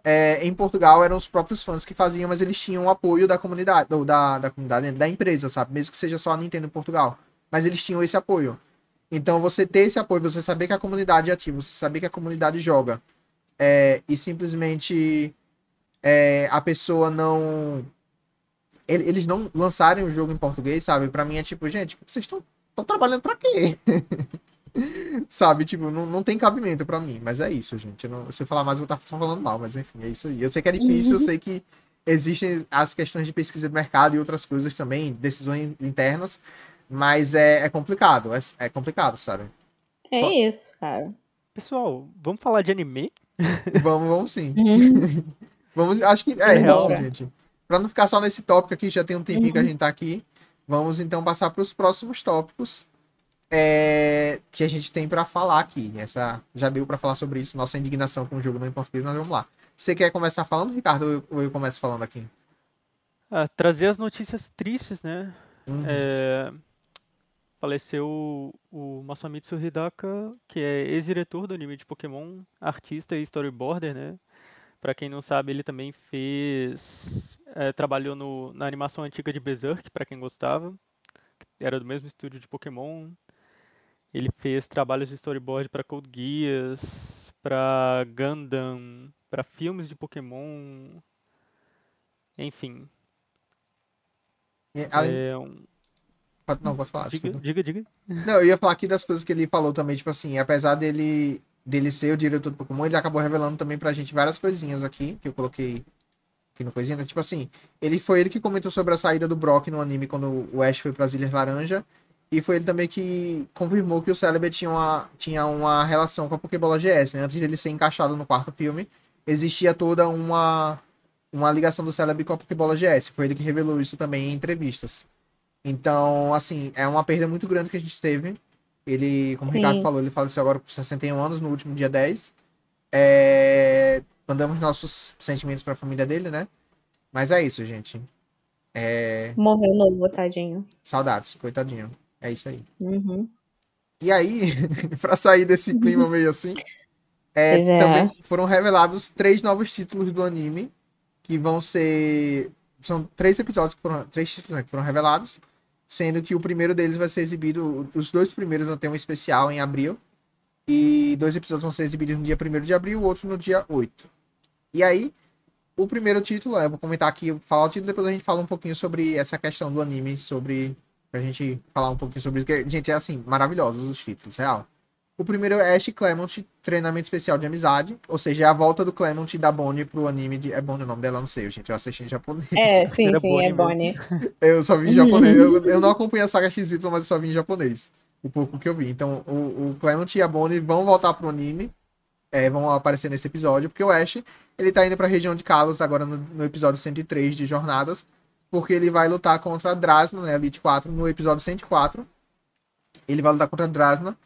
É, em Portugal eram os próprios fãs que faziam, mas eles tinham o apoio da comunidade, ou da, da comunidade, da empresa, sabe? Mesmo que seja só a Nintendo Portugal. Mas eles tinham esse apoio. Então você ter esse apoio, você saber que a comunidade é ativa, você saber que a comunidade joga, é, e simplesmente é, a pessoa não. Eles não lançarem o jogo em português, sabe? Pra mim é tipo, gente, vocês estão trabalhando pra quê? sabe? Tipo, não, não tem cabimento pra mim. Mas é isso, gente. Eu não, se eu falar mais, eu vou estar só falando mal. Mas enfim, é isso aí. Eu sei que é difícil, eu sei que existem as questões de pesquisa de mercado e outras coisas também, decisões internas. Mas é, é complicado, é, é complicado, sabe? É Bom, isso, cara. Pessoal, vamos falar de anime? vamos, vamos sim. Uhum. vamos, acho que é, é isso, gente. Pra não ficar só nesse tópico aqui, já tem um tempinho uhum. que a uhum. gente tá aqui. Vamos então passar para os próximos tópicos é, que a gente tem para falar aqui. Essa já deu para falar sobre isso, nossa indignação com o jogo não em português, mas vamos lá. Você quer começar falando, Ricardo, ou eu, ou eu começo falando aqui? Ah, trazer as notícias tristes, né? Uhum. É, faleceu o Masamitsu Hidaka, que é ex-diretor do anime de Pokémon, artista e storyboarder, né? Pra quem não sabe, ele também fez. É, trabalhou no, na animação antiga de Berserk, para quem gostava. Era do mesmo estúdio de Pokémon. Ele fez trabalhos de storyboard para Code Geass, para Gundam, para filmes de Pokémon. Enfim. É, além... é um não, posso falar. Diga, diga, diga, Não, eu ia falar aqui das coisas que ele falou também, tipo assim, apesar dele, dele ser o diretor do Pokémon, ele acabou revelando também pra gente várias coisinhas aqui, que eu coloquei aqui no coisinha. Né? Tipo assim, ele foi ele que comentou sobre a saída do Brock no anime quando o Ash foi para as Ilhas Laranja. E foi ele também que confirmou que o Celebi tinha uma, tinha uma relação com a Pokébola GS, né? Antes dele ser encaixado no quarto filme, existia toda uma, uma ligação do Celebi com a Pokébola GS. Foi ele que revelou isso também em entrevistas. Então, assim, é uma perda muito grande que a gente teve. Ele, como Sim. o Ricardo falou, ele faleceu agora com 61 anos, no último dia 10. É... Mandamos nossos sentimentos para a família dele, né? Mas é isso, gente. É... Morreu novo, tadinho. Saudades, coitadinho. É isso aí. Uhum. E aí, para sair desse clima meio assim, é, é. também foram revelados três novos títulos do anime que vão ser são três episódios que foram três títulos né, que foram revelados sendo que o primeiro deles vai ser exibido, os dois primeiros vão ter um especial em abril, e dois episódios vão ser exibidos no dia 1 de abril, o outro no dia 8. E aí, o primeiro título, eu vou comentar aqui, falar o título, depois a gente fala um pouquinho sobre essa questão do anime, sobre, pra gente falar um pouquinho sobre isso, gente, é assim, maravilhosos os títulos, real. O primeiro é Ash Clement, treinamento especial de amizade. Ou seja, é a volta do Clement da Bonnie pro anime de. É Bonnie o nome dela? Não sei, gente. Eu assisti em japonês. É, sim, sim, Bonnie é Bonnie. Eu só vi em japonês. eu, eu não acompanho a saga XY, mas eu só vi em japonês. O pouco que eu vi. Então, o, o Clement e a Bonnie vão voltar pro anime. É, vão aparecer nesse episódio. Porque o Ash, ele tá indo pra região de Kalos agora no, no episódio 103 de Jornadas. Porque ele vai lutar contra a Drasna, né? Elite 4, no episódio 104. Ele vai lutar contra a Drasna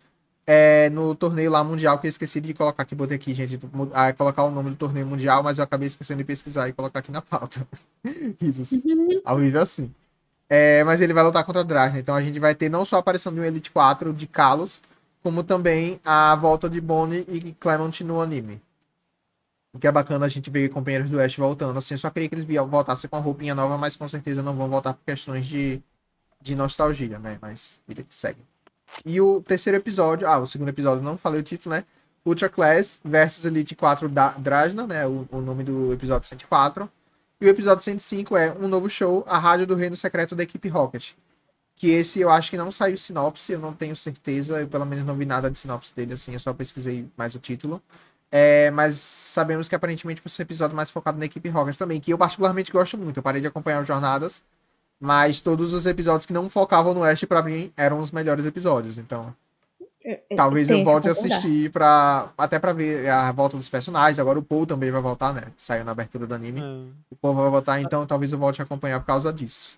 é, no torneio lá mundial, que eu esqueci de colocar aqui, botei aqui, gente, ah, colocar o nome do torneio mundial, mas eu acabei esquecendo de pesquisar e colocar aqui na pauta. Risos. Uhum. Ao vivo assim. É, mas ele vai lutar contra a Dragna, então a gente vai ter não só a aparição de um Elite 4 de Kalos, como também a volta de Bonnie e Clement no anime. O que é bacana a gente ver companheiros do Ash voltando, assim, eu só queria que eles voltassem com a roupinha nova, mas com certeza não vão voltar por questões de, de nostalgia, né? Mas vida que segue. E o terceiro episódio, ah, o segundo episódio, não falei o título, né? Ultra Class versus Elite 4 da Drajna, né? O, o nome do episódio 104. E o episódio 105 é um novo show, a Rádio do Reino Secreto da equipe Rocket. Que esse eu acho que não saiu sinopse, eu não tenho certeza, eu pelo menos não vi nada de sinopse dele, assim, eu só pesquisei mais o título. É, mas sabemos que aparentemente ser um episódio mais focado na equipe Rocket também, que eu particularmente gosto muito. Eu parei de acompanhar os Jornadas, mas todos os episódios que não focavam no Ash, pra mim, eram os melhores episódios. Então, talvez eu tenho que volte a assistir pra, até pra ver a volta dos personagens. Agora o Paul também vai voltar, né? Saiu na abertura do anime. É. O Paul vai voltar, então talvez eu volte a acompanhar por causa disso.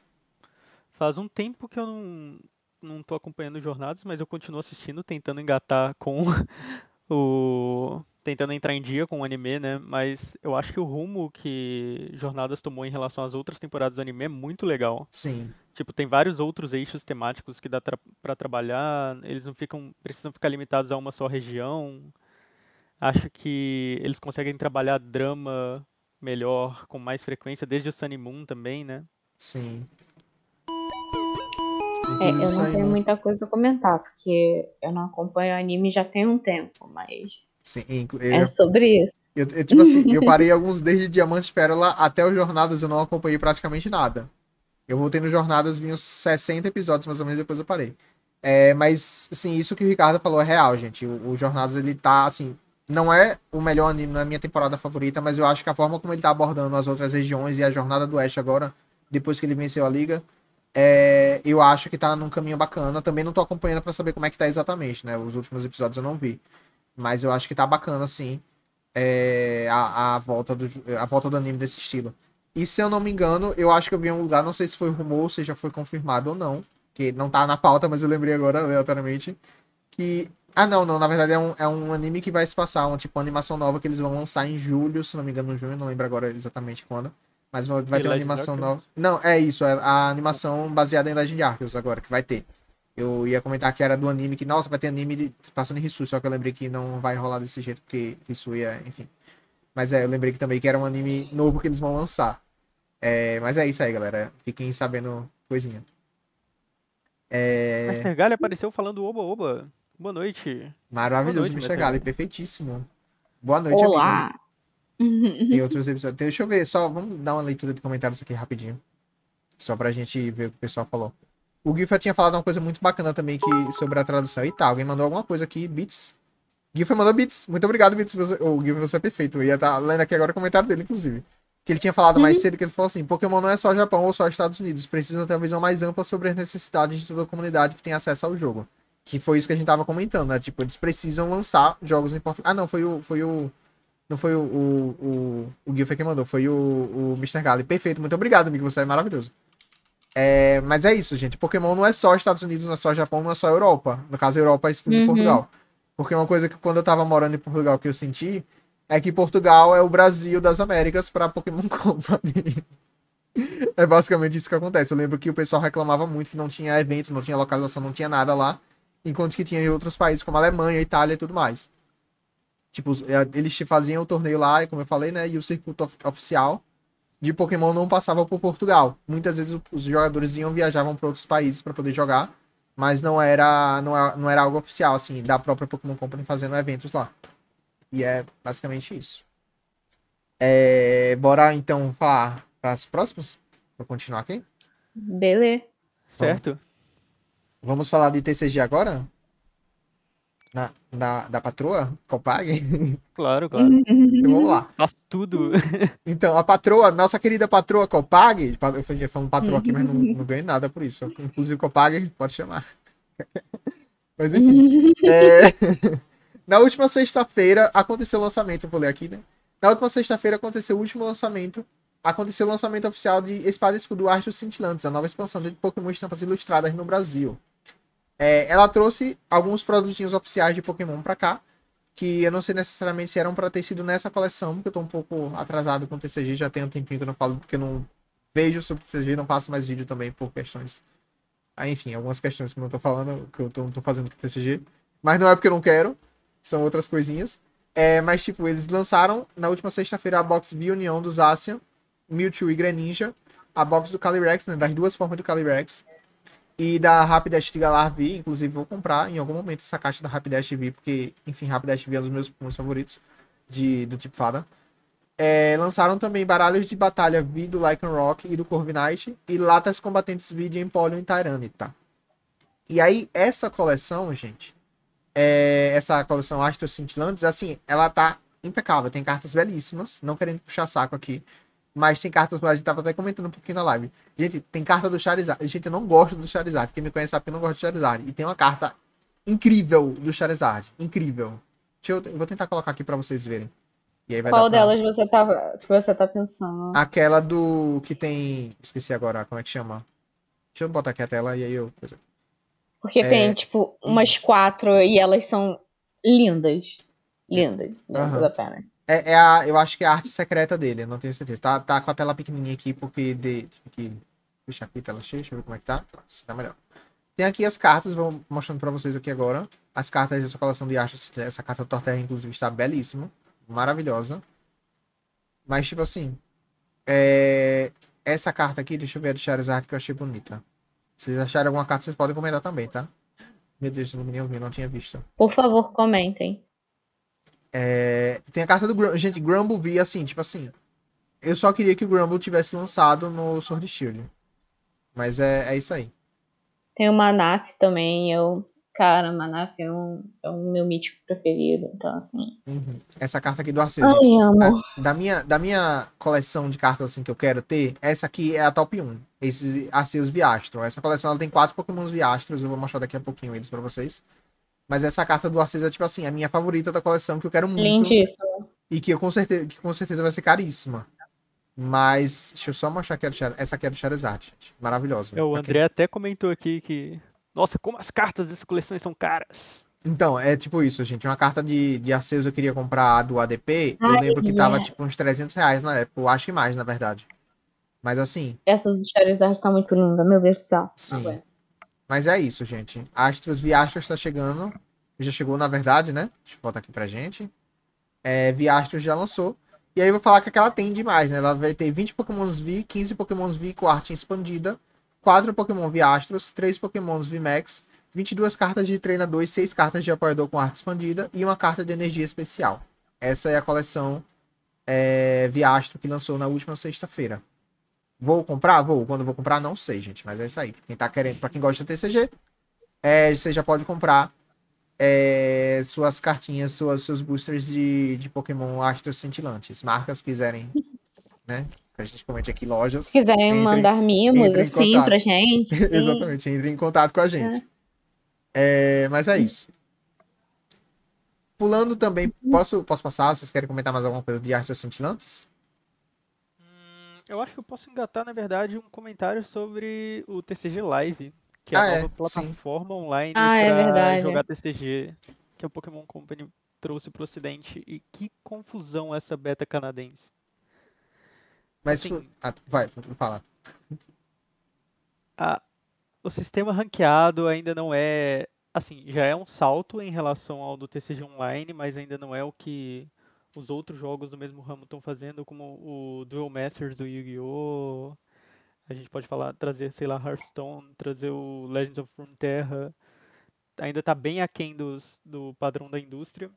Faz um tempo que eu não, não tô acompanhando jornadas, mas eu continuo assistindo, tentando engatar com o. Tentando entrar em dia com o anime, né? Mas eu acho que o rumo que Jornadas tomou em relação às outras temporadas do anime é muito legal. Sim. Tipo, tem vários outros eixos temáticos que dá tra pra trabalhar, eles não ficam, precisam ficar limitados a uma só região. Acho que eles conseguem trabalhar drama melhor, com mais frequência, desde o Sunny Moon também, né? Sim. É, eu não tenho muita coisa a comentar, porque eu não acompanho anime já tem um tempo, mas Sim, é eu, sobre isso. eu, eu, tipo assim, eu parei alguns desde Diamante Pérola até os Jornadas, eu não acompanhei praticamente nada. Eu voltei no Jornadas, vi uns 60 episódios mais ou menos, depois eu parei. É, mas, assim, isso que o Ricardo falou é real, gente. O, o Jornadas, ele tá, assim, não é o melhor anime, não é a minha temporada favorita, mas eu acho que a forma como ele tá abordando as outras regiões e a Jornada do Oeste agora, depois que ele venceu a Liga, é, eu acho que tá num caminho bacana. Também não tô acompanhando pra saber como é que tá exatamente, né? Os últimos episódios eu não vi. Mas eu acho que tá bacana, sim, é, a, a, volta do, a volta do anime desse estilo. E se eu não me engano, eu acho que eu vi um lugar, não sei se foi rumor, ou se já foi confirmado ou não, que não tá na pauta, mas eu lembrei agora, aleatoriamente, que... Ah, não, não, na verdade é um, é um anime que vai se passar, um tipo uma animação nova que eles vão lançar em julho, se não me engano, em junho, não lembro agora exatamente quando. Mas vai vai ter uma animação nova. Não, é isso, é a animação baseada em Legend Arceus agora, que vai ter. Eu ia comentar que era do anime que, nossa, vai ter anime de, passando em Rissu, só que eu lembrei que não vai rolar desse jeito, porque Rissu ia, enfim. Mas é, eu lembrei que também que era um anime novo que eles vão lançar. É, mas é isso aí, galera. Fiquem sabendo coisinha. É, Master Gali apareceu falando oba oba. Boa noite. maravilhoso, noite. Gali, Gali. perfeitíssimo. Boa noite, amigo. Olá! Tem outros episódios. Deixa eu ver, só vamos dar uma leitura de comentários aqui rapidinho. Só pra gente ver o que o pessoal falou. O Gifa tinha falado uma coisa muito bacana também que, sobre a tradução. E tá, alguém mandou alguma coisa aqui, Bits. Gifa mandou Bits. Muito obrigado, Bits. Você, o Gifa, você é perfeito. Eu ia estar lendo aqui agora o comentário dele, inclusive. Que ele tinha falado mais cedo, que ele falou assim, Pokémon não é só Japão ou só Estados Unidos. Precisam ter uma visão mais ampla sobre as necessidades de toda a comunidade que tem acesso ao jogo. Que foi isso que a gente tava comentando, né? Tipo, eles precisam lançar jogos em português. Ah, não, foi o... Foi o... Não foi o, o, o, o Gil foi quem mandou, foi o, o Mr. Gali. Perfeito, muito obrigado, amigo. Você é maravilhoso. É, mas é isso, gente. Pokémon não é só Estados Unidos, não é só Japão, não é só Europa. No caso, Europa é Uhum. Portugal. Porque uma coisa que quando eu tava morando em Portugal que eu senti é que Portugal é o Brasil das Américas pra Pokémon Company. é basicamente isso que acontece. Eu lembro que o pessoal reclamava muito que não tinha evento, não tinha localização, não tinha nada lá. Enquanto que tinha em outros países como Alemanha, Itália e tudo mais. Tipo, é, eles faziam o torneio lá, como eu falei, né? E o circuito of- oficial de Pokémon não passava por Portugal. Muitas vezes os jogadores iam viajavam para outros países para poder jogar, mas não era, não, é- não era algo oficial, assim, da própria Pokémon Company fazendo eventos lá. E é basicamente isso. É, bora então falar para as próximas? Vou continuar aqui. Beleza. Certo? Vamos falar de TCG agora? Na, na, da patroa? Copag? Claro, claro. então vamos lá. Faz tudo. Então, a patroa, nossa querida patroa Copag, pa- eu falei falando patroa aqui, mas não, não ganhei nada por isso. Inclusive, Copag, pode chamar. Mas enfim. é, Na última sexta-feira aconteceu o lançamento, eu vou ler aqui, né? Na última sexta-feira aconteceu o último lançamento. Aconteceu o lançamento oficial de Espada e Escudo Artes Cintilantes, a nova expansão de Pokémon Estampas Ilustradas no Brasil. É, ela trouxe alguns produtinhos oficiais de Pokémon pra cá, que eu não sei necessariamente se eram pra ter sido nessa coleção, porque eu tô um pouco atrasado com o TCG, já tem um tempinho que eu não falo, porque eu não vejo sobre o TCG, não faço mais vídeo também por questões. Ah, enfim, algumas questões que eu não tô falando, que eu tô, não tô fazendo com o TCG. Mas não é porque eu não quero, são outras coisinhas. É, mas, tipo, eles lançaram na última sexta-feira a box Via União dos Asian, Mewtwo e Greninja, a box do Calyrex, né, das duas formas do Calyrex, e da Rapidash de Galar V, inclusive vou comprar em algum momento essa caixa da Rapidash V, porque, enfim, Rapidash V é um dos meus, meus favoritos de, do tipo fada. É, lançaram também baralhos de batalha V do Lycan Rock e do Corviknight e latas combatentes V de Empoleon e Tyranitar. E aí, essa coleção, gente, é, essa coleção Astros Cintilantes, assim, ela tá impecável. Tem cartas belíssimas, não querendo puxar saco aqui. Mas tem cartas, a gente tava até comentando um pouquinho na live. Gente, tem carta do Charizard. Gente, eu não gosto do Charizard. Quem me conhece sabe que eu não gosto do Charizard. E tem uma carta incrível do Charizard. Incrível. Deixa eu, eu vou tentar colocar aqui pra vocês verem. E aí vai Qual dar pra- delas você tá, você tá pensando? Aquela do que tem. Esqueci agora, como é que chama? Deixa eu botar aqui a tela e aí eu. Porque é- tem, tipo, umas quatro e elas são lindas. Lindas. Lindas Aham. da pena. É, é a, eu acho que é a arte secreta dele, eu não tenho certeza. Tá, tá com a tela pequenininha aqui, porque de, tive que deixar aqui a tela cheia, deixa eu ver como é que tá. Assim tá melhor. Tem aqui as cartas, vou mostrando pra vocês aqui agora. As cartas dessa coleção de astros. Essa carta do Torterra, inclusive, está belíssima. Maravilhosa. Mas, tipo assim. é, Essa carta aqui, deixa eu ver a Charizard que eu achei bonita. Se vocês acharem alguma carta, vocês podem comentar também, tá? Meu Deus, eu não me ouvi, não tinha visto. Por favor, comentem. É, tem a carta do Grumble. Gente, Grumble vi assim, tipo assim. Eu só queria que o Grumble tivesse lançado no Sword Shield. Mas é, é isso aí. Tem o Manaf também. Eu, cara, Manaf é um, é um meu mítico preferido. Então, assim. Uhum. Essa carta aqui do Arceus. Ai, amo. Da minha, da minha coleção de cartas assim que eu quero ter, essa aqui é a top 1. Esses Arceus Viastro. Essa coleção ela tem quatro Pokémons Viastros. Eu vou mostrar daqui a pouquinho eles pra vocês. Mas essa carta do Arceus é tipo assim, a minha favorita da coleção que eu quero muito. Lindíssimo. E que eu com certeza, que com certeza vai ser caríssima. Mas, deixa eu só mostrar aqui essa aqui é do Charizard, gente. Maravilhosa. É, o André até comentou aqui que. Nossa, como as cartas dessa coleção são caras. Então, é tipo isso, gente. Uma carta de, de Arceus eu queria comprar a do ADP. Eu Ai, lembro que tava tipo uns 300 reais na época. Eu acho que mais, na verdade. Mas assim, Essas do Charizard tá muito linda. Meu Deus do céu. sim. Aguento. Mas é isso, gente. Astros Viastros tá chegando. Já chegou, na verdade, né? Deixa eu botar aqui pra gente. É, Viastros já lançou. E aí eu vou falar que aquela tem demais, né? Ela vai ter 20 Pokémons V, 15 Pokémons V com arte expandida, 4 Pokémon Viastros, 3 Pokémons VMAX, 22 cartas de treinador e 6 cartas de apoiador com arte expandida e uma carta de energia especial. Essa é a coleção é, Viastro que lançou na última sexta-feira. Vou comprar? Vou. Quando vou comprar, não sei, gente. Mas é isso aí. Pra quem tá querendo, pra quem gosta de TCG, é, você já pode comprar é, suas cartinhas, suas, seus boosters de, de Pokémon Astros Cintilantes. Marcas quiserem, né? Que a gente comente aqui lojas. Se quiserem mandar mimos, assim, contato. pra gente. Exatamente, entre em contato com a gente. É, mas é isso. Pulando também, posso, posso passar? Vocês querem comentar mais alguma coisa de Astros Cintilantes? Eu acho que eu posso engatar, na verdade, um comentário sobre o TCG Live, que é Ah, a é, nova sim. plataforma online Ah, é pra verdade. jogar TCG que a Pokémon Company trouxe pro ocidente. E que confusão essa beta canadense. Mas Assim- ah, vai, fala. a- o sistema ranqueado ainda não é. Assim, já é um salto em relação ao do TCG Online, mas ainda não é o que os outros jogos do mesmo ramo estão fazendo, como o Duel Masters do Yu-Gi-Oh! A gente pode falar, trazer, sei lá, Hearthstone, trazer o Legends of Runeterra. Ainda está bem aquém dos, do padrão da indústria.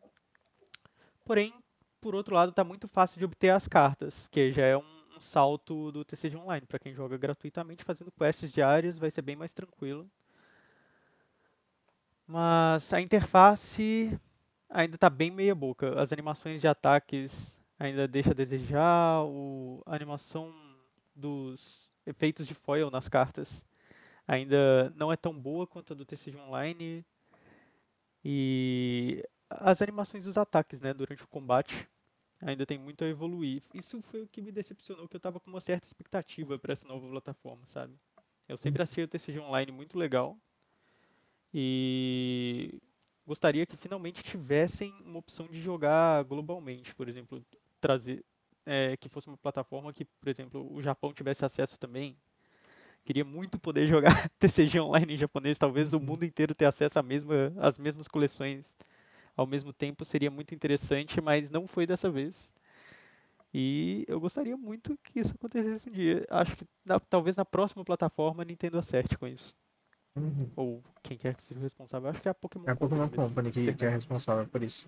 Porém, por outro lado, está muito fácil de obter as cartas, que já é um, salto do TCG Online. Para quem joga gratuitamente, fazendo quests diárias, vai ser bem mais tranquilo. Mas a interface ainda está bem meia boca. As animações de ataques ainda deixa a desejar. O, a animação dos efeitos de foil nas cartas ainda não é tão boa quanto a do TCG Online. E as animações dos ataques, né, durante o combate, ainda tem muito a evoluir. Isso foi o que me decepcionou, que eu estava com uma certa expectativa para essa nova plataforma, sabe? Eu sempre achei o TCG Online muito legal e gostaria que finalmente tivessem uma opção de jogar globalmente, por exemplo, trazer é, que fosse uma plataforma que, por exemplo, o Japão tivesse acesso também. Queria muito poder jogar TCG online em japonês, talvez o mundo inteiro ter acesso mesma, às mesmas coleções ao mesmo tempo seria muito interessante, mas não foi dessa vez. E eu gostaria muito que isso acontecesse um dia. Acho que na- talvez na próxima plataforma a Nintendo acerte com isso. Uhum. Ou quem quer que seja o responsável. Acho que é a Pokémon É a Pokémon mesmo, Company que, tem que é responsável por isso.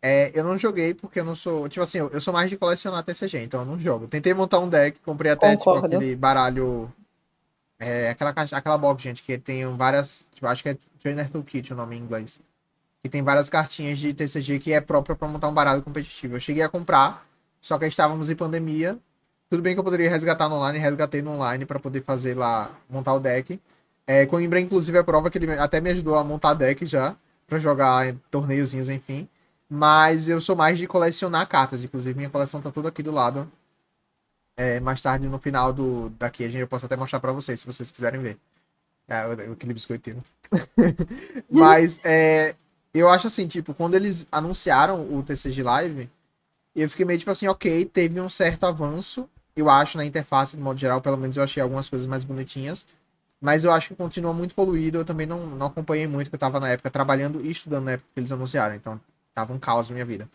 É, eu não joguei porque eu não sou. Tipo assim, eu, eu sou mais de colecionar TCG, então eu não jogo. Tentei montar um deck, comprei até tipo, Concordo. aquele baralho. É, aquela, caixa, aquela box, gente, que tem várias. Tipo, acho que é Trainer Toolkit o nome em inglês. Que tem várias cartinhas de TCG que é própria pra montar um baralho competitivo. Eu cheguei a comprar, só que estávamos em pandemia. Tudo bem que eu poderia resgatar no online, resgatei no online pra poder fazer lá, montar o deck. É, Coimbra, inclusive, é prova que ele até me ajudou a montar deck já, pra jogar em torneiozinhos, enfim. Mas eu sou mais de colecionar cartas. Inclusive, minha coleção tá toda aqui do lado. É, mais tarde, no final do daqui, a gente eu posso até mostrar pra vocês, se vocês quiserem ver. É, aquele biscoiteiro. Mas, é, eu acho assim, tipo, quando eles anunciaram o TCG Live, eu fiquei meio tipo assim, ok, teve um certo avanço, eu acho, na interface, de modo geral, pelo menos eu achei algumas coisas mais bonitinhas. Mas eu acho que continua muito poluído. Eu também não, não acompanhei muito, porque eu tava na época trabalhando e estudando na época que eles anunciaram. Então, tava um caos na minha vida.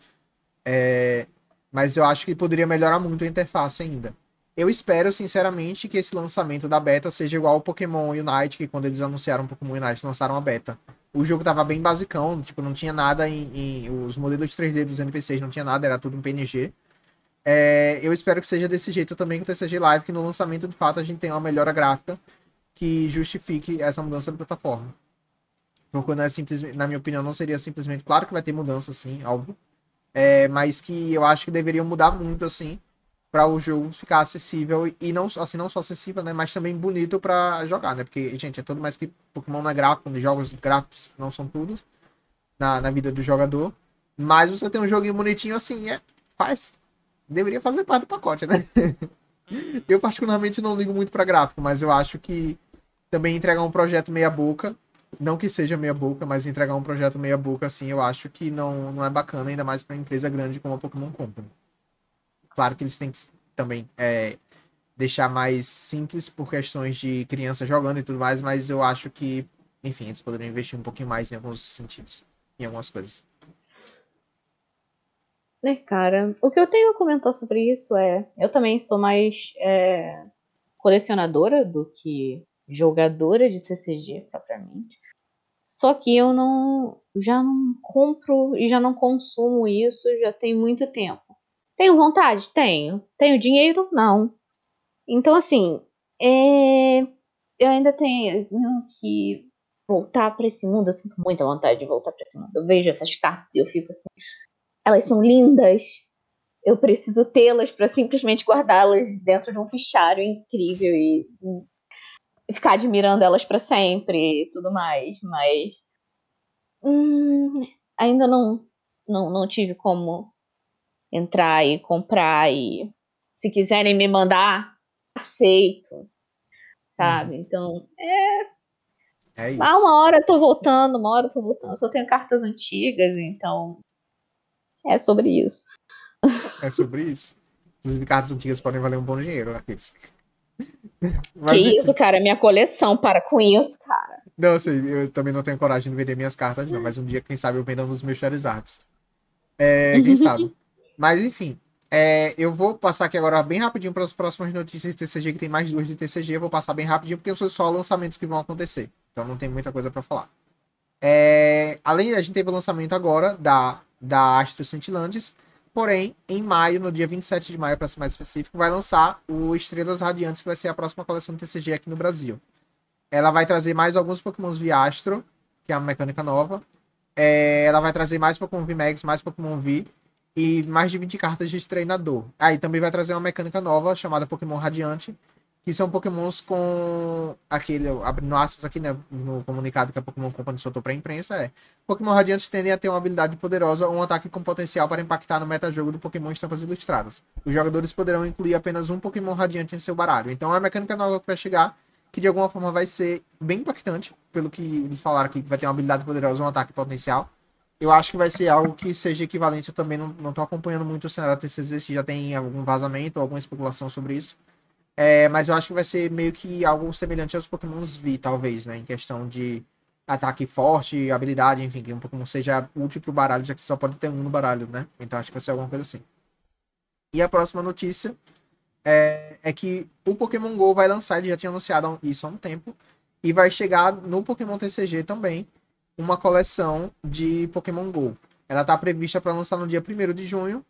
É, mas eu acho que poderia melhorar muito a interface ainda. Eu espero, sinceramente, que esse lançamento da beta seja igual ao Pokémon Unite, que quando eles anunciaram o Pokémon Unite, lançaram a beta. O jogo tava bem basicão, tipo, não tinha nada em, em- Os modelos 3D dos NPCs não tinha nada, era tudo em PNG. É, eu espero que seja desse jeito também com o TCG Live, que no lançamento, de fato, a gente tenha uma melhora gráfica que justifique essa mudança de plataforma. Porque não é simplesmente, na minha opinião, não seria simplesmente. Claro que vai ter mudança, sim, óbvio. É, mas que eu acho que deveriam mudar muito, assim, para o jogo ficar acessível e não, assim, não só acessível, né, mas também bonito para jogar, né? Porque, gente, é tudo mais que Pokémon não é gráfico, os jogos gráficos não são tudo na, na vida do jogador. Mas você tem um joguinho bonitinho assim, é, faz. Deveria fazer parte do pacote, né? eu, particularmente, não ligo muito para gráfico, mas eu acho que também entregar um projeto meia-boca, não que seja meia-boca, mas entregar um projeto meia-boca, assim, eu acho que não, não é bacana, ainda mais para empresa grande como a Pokémon Company. Claro que eles têm que também é, deixar mais simples por questões de criança jogando e tudo mais, mas eu acho que, enfim, eles poderiam investir um pouquinho mais em alguns sentidos, em algumas coisas. Né, cara? O que eu tenho a comentar sobre isso é. Eu também sou mais é, colecionadora do que jogadora de TCG, propriamente. Só que eu não. Já não compro e já não consumo isso já tem muito tempo. Tenho vontade? Tenho. Tenho dinheiro? Não. Então, assim. é, eu ainda tenho que voltar pra esse mundo. Eu sinto muita vontade de voltar pra esse mundo. Eu vejo essas cartas e eu fico assim elas são lindas. Eu preciso tê-las para simplesmente guardá-las dentro de um fichário incrível e ficar admirando elas para sempre e tudo mais. Mas hum, ainda não, não não tive como entrar e comprar e se quiserem me mandar aceito, sabe? Então É isso. ah, uma hora eu tô voltando, uma hora eu tô voltando. Eu só tenho cartas antigas, então é sobre isso. É sobre isso. Inclusive, cartas antigas podem valer um bom dinheiro, aqueles. Mas, que enfim. isso, cara? Minha coleção, para com isso, cara. Não, sei, eu também não tenho coragem de vender minhas cartas, não. Mas um dia, quem sabe, eu vendo dos meus Charizards. É, quem sabe. Mas, enfim. é, eu vou passar aqui agora bem rapidinho para as próximas notícias de TCG, que tem mais duas de TCG. Eu vou passar bem rapidinho, porque são só lançamentos que vão acontecer. Então não tem muita coisa para falar. É, além, a gente teve o lançamento agora da, da Astro Cintilantes. Porém, em maio, no dia 27 de maio, para ser mais específico, vai lançar o Estrelas Radiantes, que vai ser a próxima coleção de TCG aqui no Brasil. Ela vai trazer mais alguns Pokémons via Astro, que é uma mecânica nova. É, ela vai trazer mais Pokémon VMAX, mais Pokémon V e mais de 20 cartas de treinador. Aí também vai trazer uma mecânica nova chamada Pokémon Radiante, que são Pokémons com aquele, abrindo aspas aqui, né, no comunicado que a Pokémon Company soltou pra imprensa, é Pokémon Radiantes tendem a ter uma habilidade poderosa ou um ataque com potencial para impactar no metajogo do Pokémon Estampas Ilustradas. Os jogadores poderão incluir apenas um Pokémon Radiante em seu baralho. Então é uma mecânica nova que vai chegar, que de alguma forma vai ser bem impactante, pelo que eles falaram aqui, que vai ter uma habilidade poderosa ou um ataque potencial. Eu acho que vai ser algo que seja equivalente, eu também não, não tô acompanhando muito o cenário se já tem algum vazamento ou alguma especulação sobre isso. É, mas eu acho que vai ser meio que algo semelhante aos Pokémons V, talvez, né? Em questão de ataque forte, habilidade, enfim, que um Pokémon seja útil pro baralho, já que só pode ter um no baralho, né? Então acho que vai ser alguma coisa assim. E a próxima notícia é, é que o Pokémon GO vai lançar, ele já tinha anunciado isso há um tempo, e vai chegar no Pokémon TCG também uma coleção de Pokémon GO. Ela tá prevista para lançar no dia 1 de junho.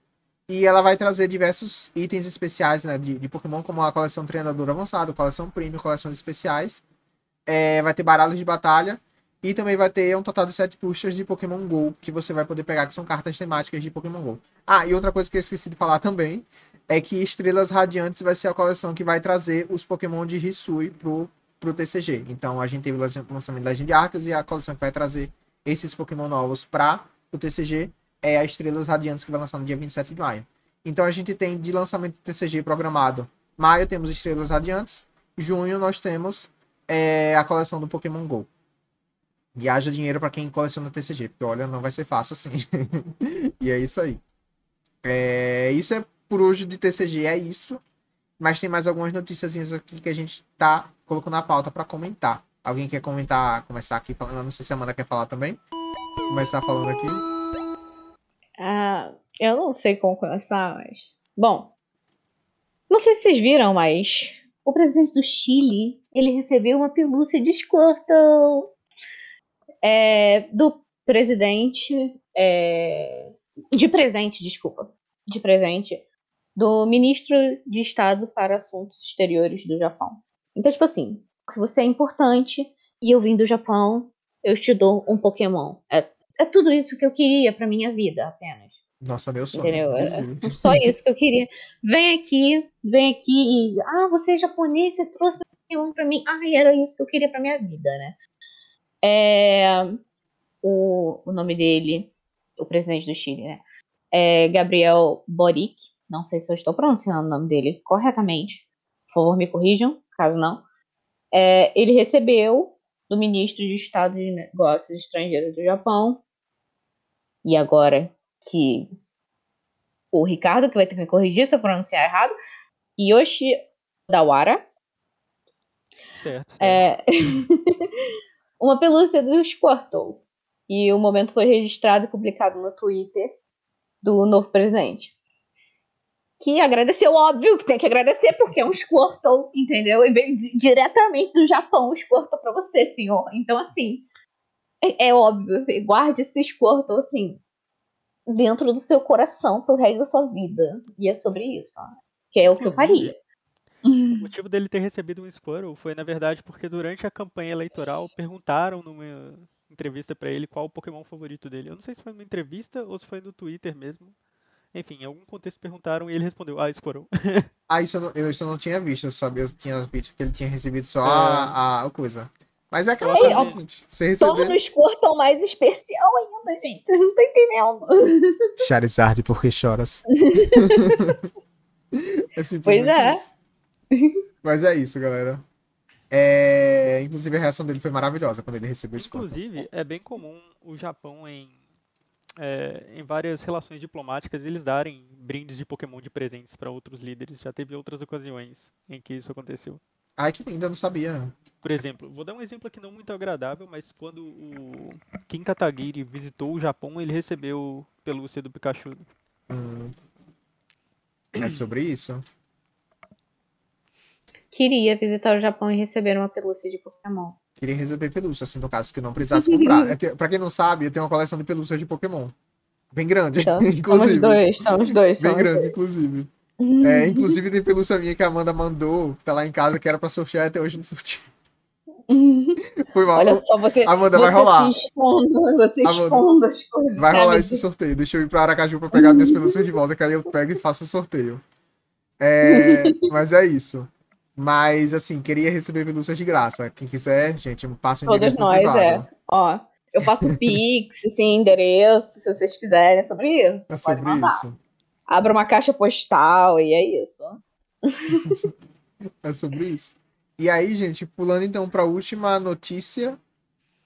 E ela vai trazer diversos itens especiais né, de, de Pokémon, como a coleção treinador avançado, coleção premium, coleções especiais. É, vai ter baralhos de batalha. E também vai ter um total de 7 boosters de Pokémon GO que você vai poder pegar, que são cartas temáticas de Pokémon GO. Ah, e outra coisa que eu esqueci de falar também é que Estrelas Radiantes vai ser a coleção que vai trazer os Pokémon de Hisui pro, pro TCG. Então a gente teve o lançamento da Legend Arceus e a coleção que vai trazer esses Pokémon novos para o TCG é a Estrelas Radiantes que vai lançar no dia 27 de maio. Então a gente tem de lançamento do TCG programado. Maio temos Estrelas Radiantes. Junho nós temos é, a coleção do Pokémon GO. E haja dinheiro para quem coleciona TCG, porque olha, não vai ser fácil assim. e é isso aí. É, isso é por hoje de TCG, é isso. Mas tem mais algumas notícias aqui que a gente tá colocando na pauta para comentar. Alguém quer comentar, começar aqui falando? Não sei se a Amanda quer falar também. Começar falando aqui. Ah, eu não sei como começar, mas. Bom. Não sei se vocês viram, mas. O presidente do Chile, ele recebeu uma pelúcia de Squirtle é, do presidente. É, de presente, desculpa. De presente. Do ministro de Estado para Assuntos Exteriores do Japão. Então, tipo assim, você é importante e eu vim do Japão, eu te dou um Pokémon. É, é tudo isso que eu queria pra minha vida, apenas. Nossa, meu sonho. Entendeu? É, é só isso que eu queria. Vem aqui, vem aqui e. Ah, você é japonês, você trouxe um pra mim. Ah, era isso que eu queria pra minha vida, né? É, o, o nome dele, o presidente do Chile, né? É Gabriel Boric. Não sei se eu estou pronunciando o nome dele corretamente. Por favor, me corrijam, caso não. É, ele recebeu do ministro de Estado de Negócios Estrangeiros do Japão. E agora que o Ricardo, que vai ter que me corrigir se eu pronunciar errado, Yoshi Dawara. Certo. certo. É... uma pelúcia do Squirtle. E o momento foi registrado e publicado no Twitter do novo presidente. Que agradeceu, óbvio que tem que agradecer, porque é um Squirtle, entendeu? E vem diretamente do Japão o Squirtle pra você, senhor. Então, assim, é, é óbvio, guarde esse Squirtle, assim, dentro do seu coração pro resto da sua vida. E é sobre isso, ó, que é o que eu faria. O motivo dele ter recebido um Squirtle foi, na verdade, porque durante a campanha eleitoral perguntaram numa entrevista para ele qual o Pokémon favorito dele. Eu não sei se foi numa entrevista ou se foi no Twitter mesmo. Enfim, em algum contexto perguntaram e ele respondeu, ah, Squirtle. ah, isso eu, não, eu, isso eu não tinha visto, eu sabia, eu tinha visto que ele tinha recebido só é... a, a, coisa. Mas é aquela coisa, ó, gente. Você receber... Torna o mais especial ainda, gente. Vocês não estão entendendo. Charizard, por que choras? é pois é. Isso. Mas é isso, galera. É... Inclusive, a reação dele foi maravilhosa quando ele recebeu isso. Inclusive, é bem comum o Japão, em, é, em várias relações diplomáticas, eles darem brindes de Pokémon de presentes para outros líderes. Já teve outras ocasiões em que isso aconteceu. Ai, que lindo, eu não sabia. Por exemplo, vou dar um exemplo aqui não muito agradável, mas quando o Kim Kataguiri visitou o Japão, ele recebeu pelúcia do Pikachu. Hum. É sobre isso? Queria visitar o Japão e receber uma pelúcia de Pokémon. Queria receber pelúcia, assim, no caso que não precisasse comprar. Pra quem não sabe, eu tenho uma coleção de pelúcias de Pokémon. Bem grande, então, inclusive. Somos dois, somos dois. Bem somos grande, dois. inclusive. É, inclusive tem pelúcia minha que a Amanda mandou, que tá lá em casa, que era pra sortear até hoje no sorteio. Foi mal. Olha só, você. Amanda, você vai rolar. Se você as coisas. Vai rolar esse sorteio. Deixa eu ir pra Aracaju pra pegar minhas pelúcias de volta, que aí eu pego e faço o sorteio. É, mas é isso. Mas, assim, queria receber pelúcias de graça. Quem quiser, gente, passa o Todos nós, privado. é. Ó, eu faço Pix, assim, endereço, se vocês quiserem, é sobre isso. É sobre isso. Abra uma caixa postal e é isso. é sobre isso. E aí, gente, pulando então para a última notícia.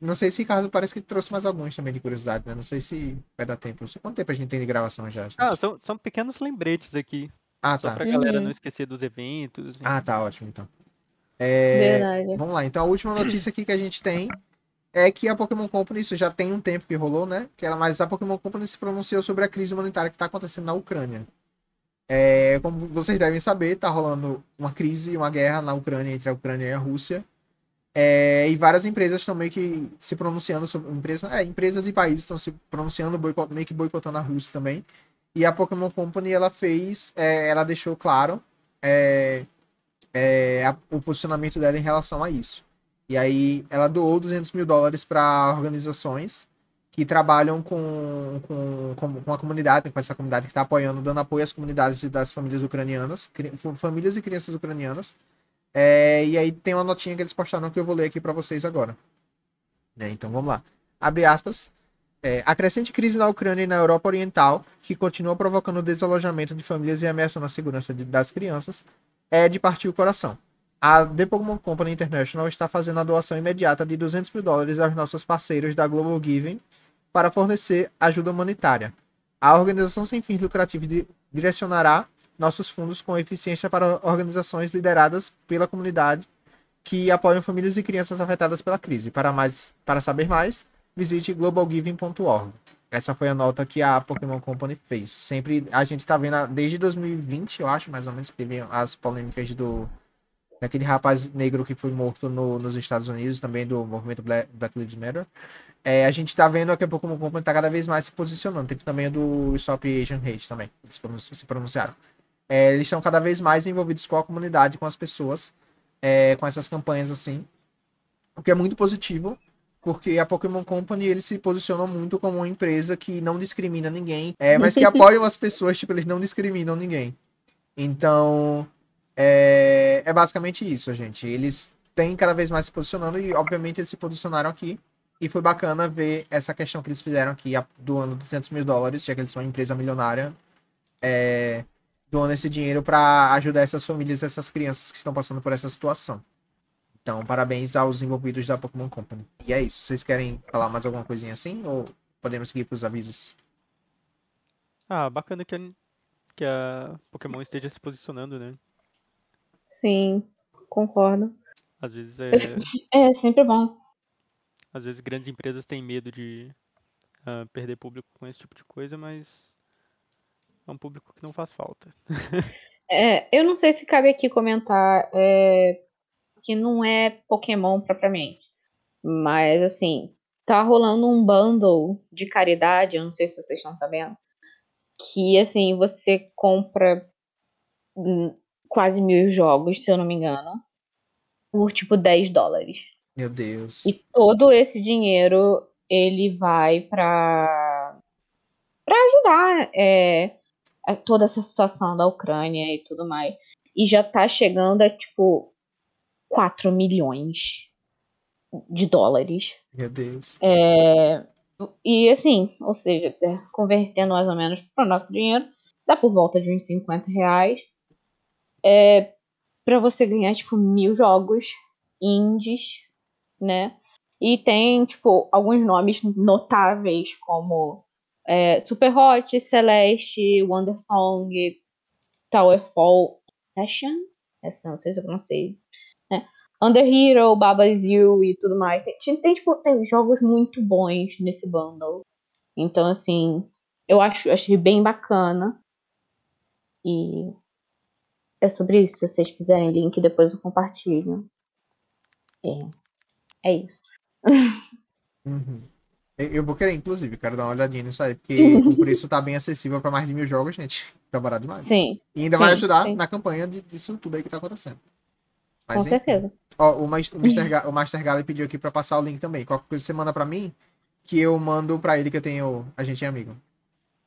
Não sei se Ricardo parece que trouxe mais alguns também de curiosidade, né? Não sei se vai dar tempo. Quanto tempo a gente tem de gravação já? Gente? Ah, são, são pequenos lembretes aqui. Ah, tá. Só pra galera uhum. não esquecer dos eventos. Enfim. Ah, tá, ótimo, então. É... Verdade. Vamos lá, então a última notícia aqui que a gente tem é que a Pokémon Company, isso já tem um tempo que rolou, né? Que ela, mas a Pokémon Company se pronunciou sobre a crise humanitária que está acontecendo na Ucrânia. É, como vocês devem saber, está rolando uma crise, uma guerra na Ucrânia entre a Ucrânia e a Rússia. É, e várias empresas estão meio que se pronunciando sobre. Empresa, é, empresas e países estão se pronunciando, boicot, meio que boicotando a Rússia também. E a Pokémon Company ela fez. É, ela deixou claro é, é, a, o posicionamento dela em relação a isso. E aí ela doou 200 mil dólares para organizações que trabalham com, com, com, com a comunidade, com essa comunidade que está apoiando, dando apoio às comunidades das famílias ucranianas, famílias e crianças ucranianas. É, e aí tem uma notinha que eles postaram que eu vou ler aqui para vocês agora. É, então vamos lá. Abre aspas. É, a crescente crise na Ucrânia e na Europa Oriental, que continua provocando o desalojamento de famílias e ameaçando a segurança de, das crianças, é de partir o coração. A The Pokémon Company International está fazendo a doação imediata de 200 mil dólares aos nossos parceiros da Global Giving para fornecer ajuda humanitária. A organização sem fins lucrativos direcionará nossos fundos com eficiência para organizações lideradas pela comunidade que apoiam famílias e crianças afetadas pela crise. Para mais, para saber mais, visite globalgiving.org. Essa foi a nota que a Pokémon Company fez. Sempre a gente está vendo desde 2020, eu acho, mais ou menos, que teve as polêmicas do daquele rapaz negro que foi morto no, nos Estados Unidos, também do movimento Black, Black Lives Matter. É, a gente tá vendo que a Pokémon Company tá cada vez mais se posicionando. Teve também o do Stop Asian Hate também, eles se pronunciaram. É, eles estão cada vez mais envolvidos com a comunidade, com as pessoas, é, com essas campanhas assim. O que é muito positivo, porque a Pokémon Company eles se posicionam muito como uma empresa que não discrimina ninguém, é, mas que apoiam as pessoas, tipo, eles não discriminam ninguém. Então, é, é basicamente isso, gente. Eles têm cada vez mais se posicionando e, obviamente, eles se posicionaram aqui. E foi bacana ver essa questão que eles fizeram aqui, doando 200 mil dólares, já que eles são uma empresa milionária, é, doando esse dinheiro para ajudar essas famílias, essas crianças que estão passando por essa situação. Então, parabéns aos envolvidos da Pokémon Company. E é isso. Vocês querem falar mais alguma coisinha assim? Ou podemos seguir para os avisos? Ah, bacana que a, que a Pokémon esteja se posicionando, né? Sim, concordo. Às vezes é. É sempre bom. Às vezes grandes empresas têm medo de uh, perder público com esse tipo de coisa, mas é um público que não faz falta. é, eu não sei se cabe aqui comentar é, que não é Pokémon propriamente, mas assim, tá rolando um bundle de caridade, eu não sei se vocês estão sabendo, que assim, você compra quase mil jogos, se eu não me engano, por tipo 10 dólares. Meu Deus. E todo esse dinheiro ele vai para para ajudar é, toda essa situação da Ucrânia e tudo mais. E já tá chegando a tipo 4 milhões de dólares. Meu Deus. É, e assim, ou seja, convertendo mais ou menos para o nosso dinheiro, dá por volta de uns 50 reais é, para você ganhar, tipo, mil jogos indies, né? E tem, tipo, alguns nomes notáveis, como é, Super Hot, Celeste, Wonder Song, Towerfall Session? Essa não sei se eu pronunciei. Né? Under Hero, Baba's You e tudo mais. Tem, tem, tipo, tem jogos muito bons nesse bundle. Então, assim, eu acho, achei bem bacana. E é sobre isso. Se vocês quiserem link, depois eu compartilho. É, é isso. Uhum. Eu vou querer, inclusive, quero dar uma olhadinha nisso aí, porque o preço tá bem acessível para mais de mil jogos, gente. Tá barato demais. Sim. E ainda sim, vai ajudar sim. na campanha de, disso tudo aí que tá acontecendo. Mas, Com certeza. Ó, o, Mas- o Mr. Ga- o Master Galley pediu aqui pra passar o link também. Qualquer coisa você manda pra mim, que eu mando pra ele que eu tenho. A gente é amigo.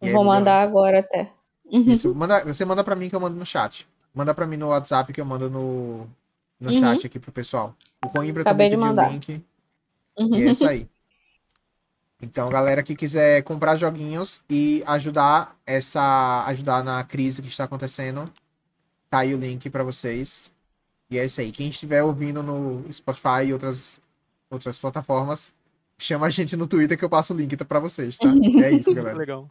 E aí, Vou mandar agora até. Isso, manda, você manda pra mim que eu mando no chat. Manda pra mim no WhatsApp que eu mando no, no Uhum. chat aqui pro pessoal. O Coimbra Acabei também pediu o link. E é isso aí. Então, galera que quiser comprar joguinhos e ajudar essa ajudar na crise que está acontecendo, tá aí o link pra vocês. E é isso aí. Quem estiver ouvindo no Spotify e outras outras plataformas, chama a gente no Twitter que eu passo o link pra vocês, tá? É isso, galera. Legal.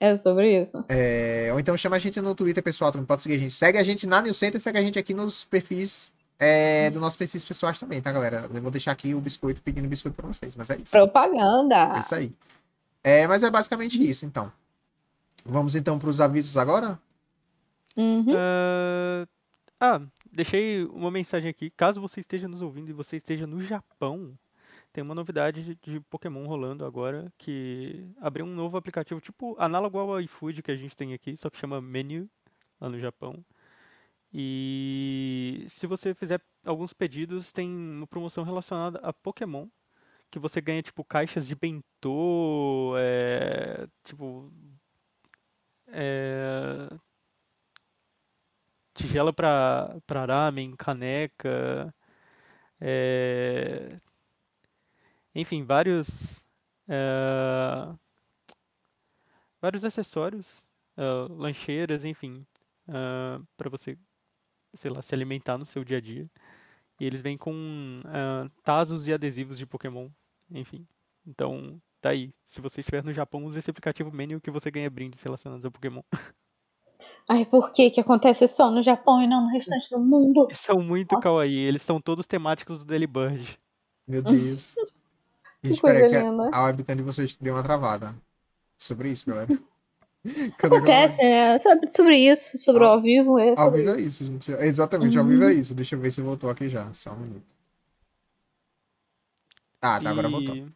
É sobre isso. É, ou então chama a gente no Twitter, pessoal, também pode seguir a gente. Segue a gente na New Center, segue a gente aqui nos perfis é, do nossos perfis pessoais também, tá, galera? Eu vou deixar aqui o biscoito pedindo biscoito pra vocês, mas é isso. É Propaganda. isso aí. É, mas é basicamente isso, então. Vamos então pros avisos agora? Uhum. Ah, ah, deixei uma mensagem aqui. Caso você esteja nos ouvindo e você esteja no Japão, tem uma novidade de, Pokémon rolando agora, que abriu um novo aplicativo, tipo análogo ao iFood que a gente tem aqui, só que chama Menu, lá no Japão. E se você fizer alguns pedidos, tem uma promoção relacionada a Pokémon, que você ganha tipo caixas de bentô, é, tipo é, tigela para para ramen, caneca, é, enfim, vários é, vários acessórios, é, lancheiras, enfim, para você, sei lá, se alimentar no seu dia a dia. E eles vêm com uh, tazos e adesivos de Pokémon, enfim. Então, tá aí. Se você estiver no Japão, use esse aplicativo Menu que você ganha brindes relacionados a Pokémon. Ai, por que que acontece só no Japão e não no restante do mundo? São muito Nossa. kawaii, eles são todos temáticos do Delibird. Meu Deus. Gente, espera que a, a webcam de vocês deu uma travada. Sobre isso, galera. Acontece, né? Sobre, sobre isso, sobre o ao vivo. É ao vivo é isso, gente. Exatamente, uhum. ao vivo é uhum. isso. Deixa eu ver se voltou aqui já. Só um minuto. Ah, tá, e... agora voltou.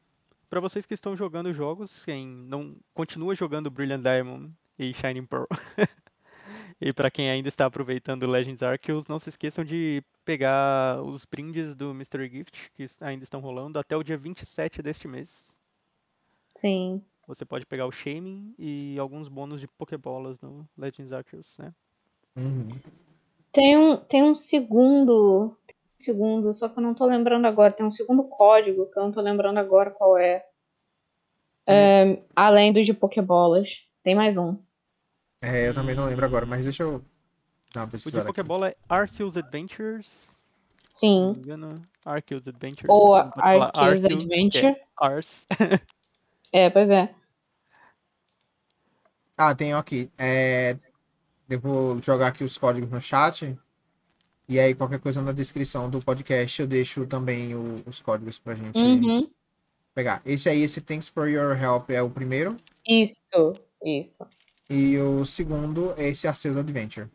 Para vocês que estão jogando jogos, quem não continua jogando Brilliant Diamond e Shining Pearl. e para quem ainda está aproveitando Legends Arceus, não se esqueçam de pegar os brindes do Mystery Gift que ainda estão rolando até o dia 27 deste mês. Sim. Você pode pegar o Shaming e alguns bônus de Pokébolas no Legends Arceus, né? Uhum. Tem um, tem um segundo. Segundo, só que eu não tô lembrando agora. Tem um segundo código que eu não tô lembrando agora qual é. é além do de Pokébolas. Tem mais um. É, eu também não lembro agora, mas deixa eu O de Pokébola é Arceus Adventures. Sim. Arceus Adventures. Ou Arceus Adventure. É Ars. É, pois é. Ah, tem aqui. É... Eu vou jogar aqui os códigos no chat. E aí, qualquer coisa na descrição do podcast, eu deixo também o, os códigos pra gente uhum. pegar. Esse aí, esse Thanks for Your Help é o primeiro. Isso, isso. E o segundo é esse Arceus Adventure.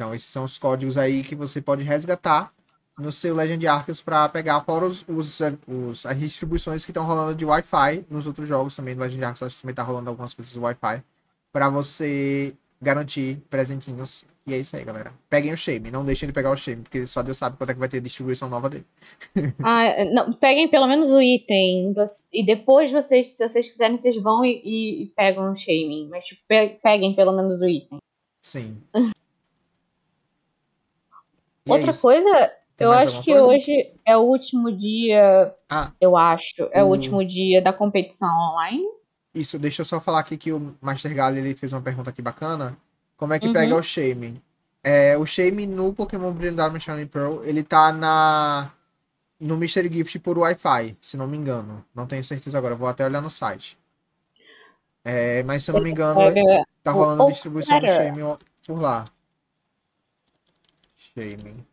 Então, esses são os códigos aí que você pode resgatar no seu Legend Arceus para pegar fora os, os, os, as distribuições que estão rolando de Wi-Fi nos outros jogos também do Legend Arceus, acho que também tá rolando algumas coisas de Wi-Fi para você garantir presentinhos. E é isso aí, galera. Peguem o Shame, não deixem de pegar o Shame, porque só Deus sabe quando é que vai ter distribuição nova dele. ah, não, peguem pelo menos o item. E depois vocês, se vocês quiserem, vocês vão e, e, e pegam o Shame. Mas tipo, peguem pelo menos o item. Sim. Outra é coisa tem eu acho que coisa? hoje é o último dia. Ah, eu acho. É o... o último dia da competição online. Isso, deixa eu só falar aqui que o Master Gali ele fez uma pergunta aqui bacana. Como é que uhum. pega o Shame? É, o Shame no Pokémon Brilliant Diamond Shining Pearl, ele tá na no Mystery Gift por Wi-Fi, se não me engano. Não tenho certeza agora, vou até olhar no site. É, mas se eu não me engano, tá rolando distribuição do Shame por lá. Shame.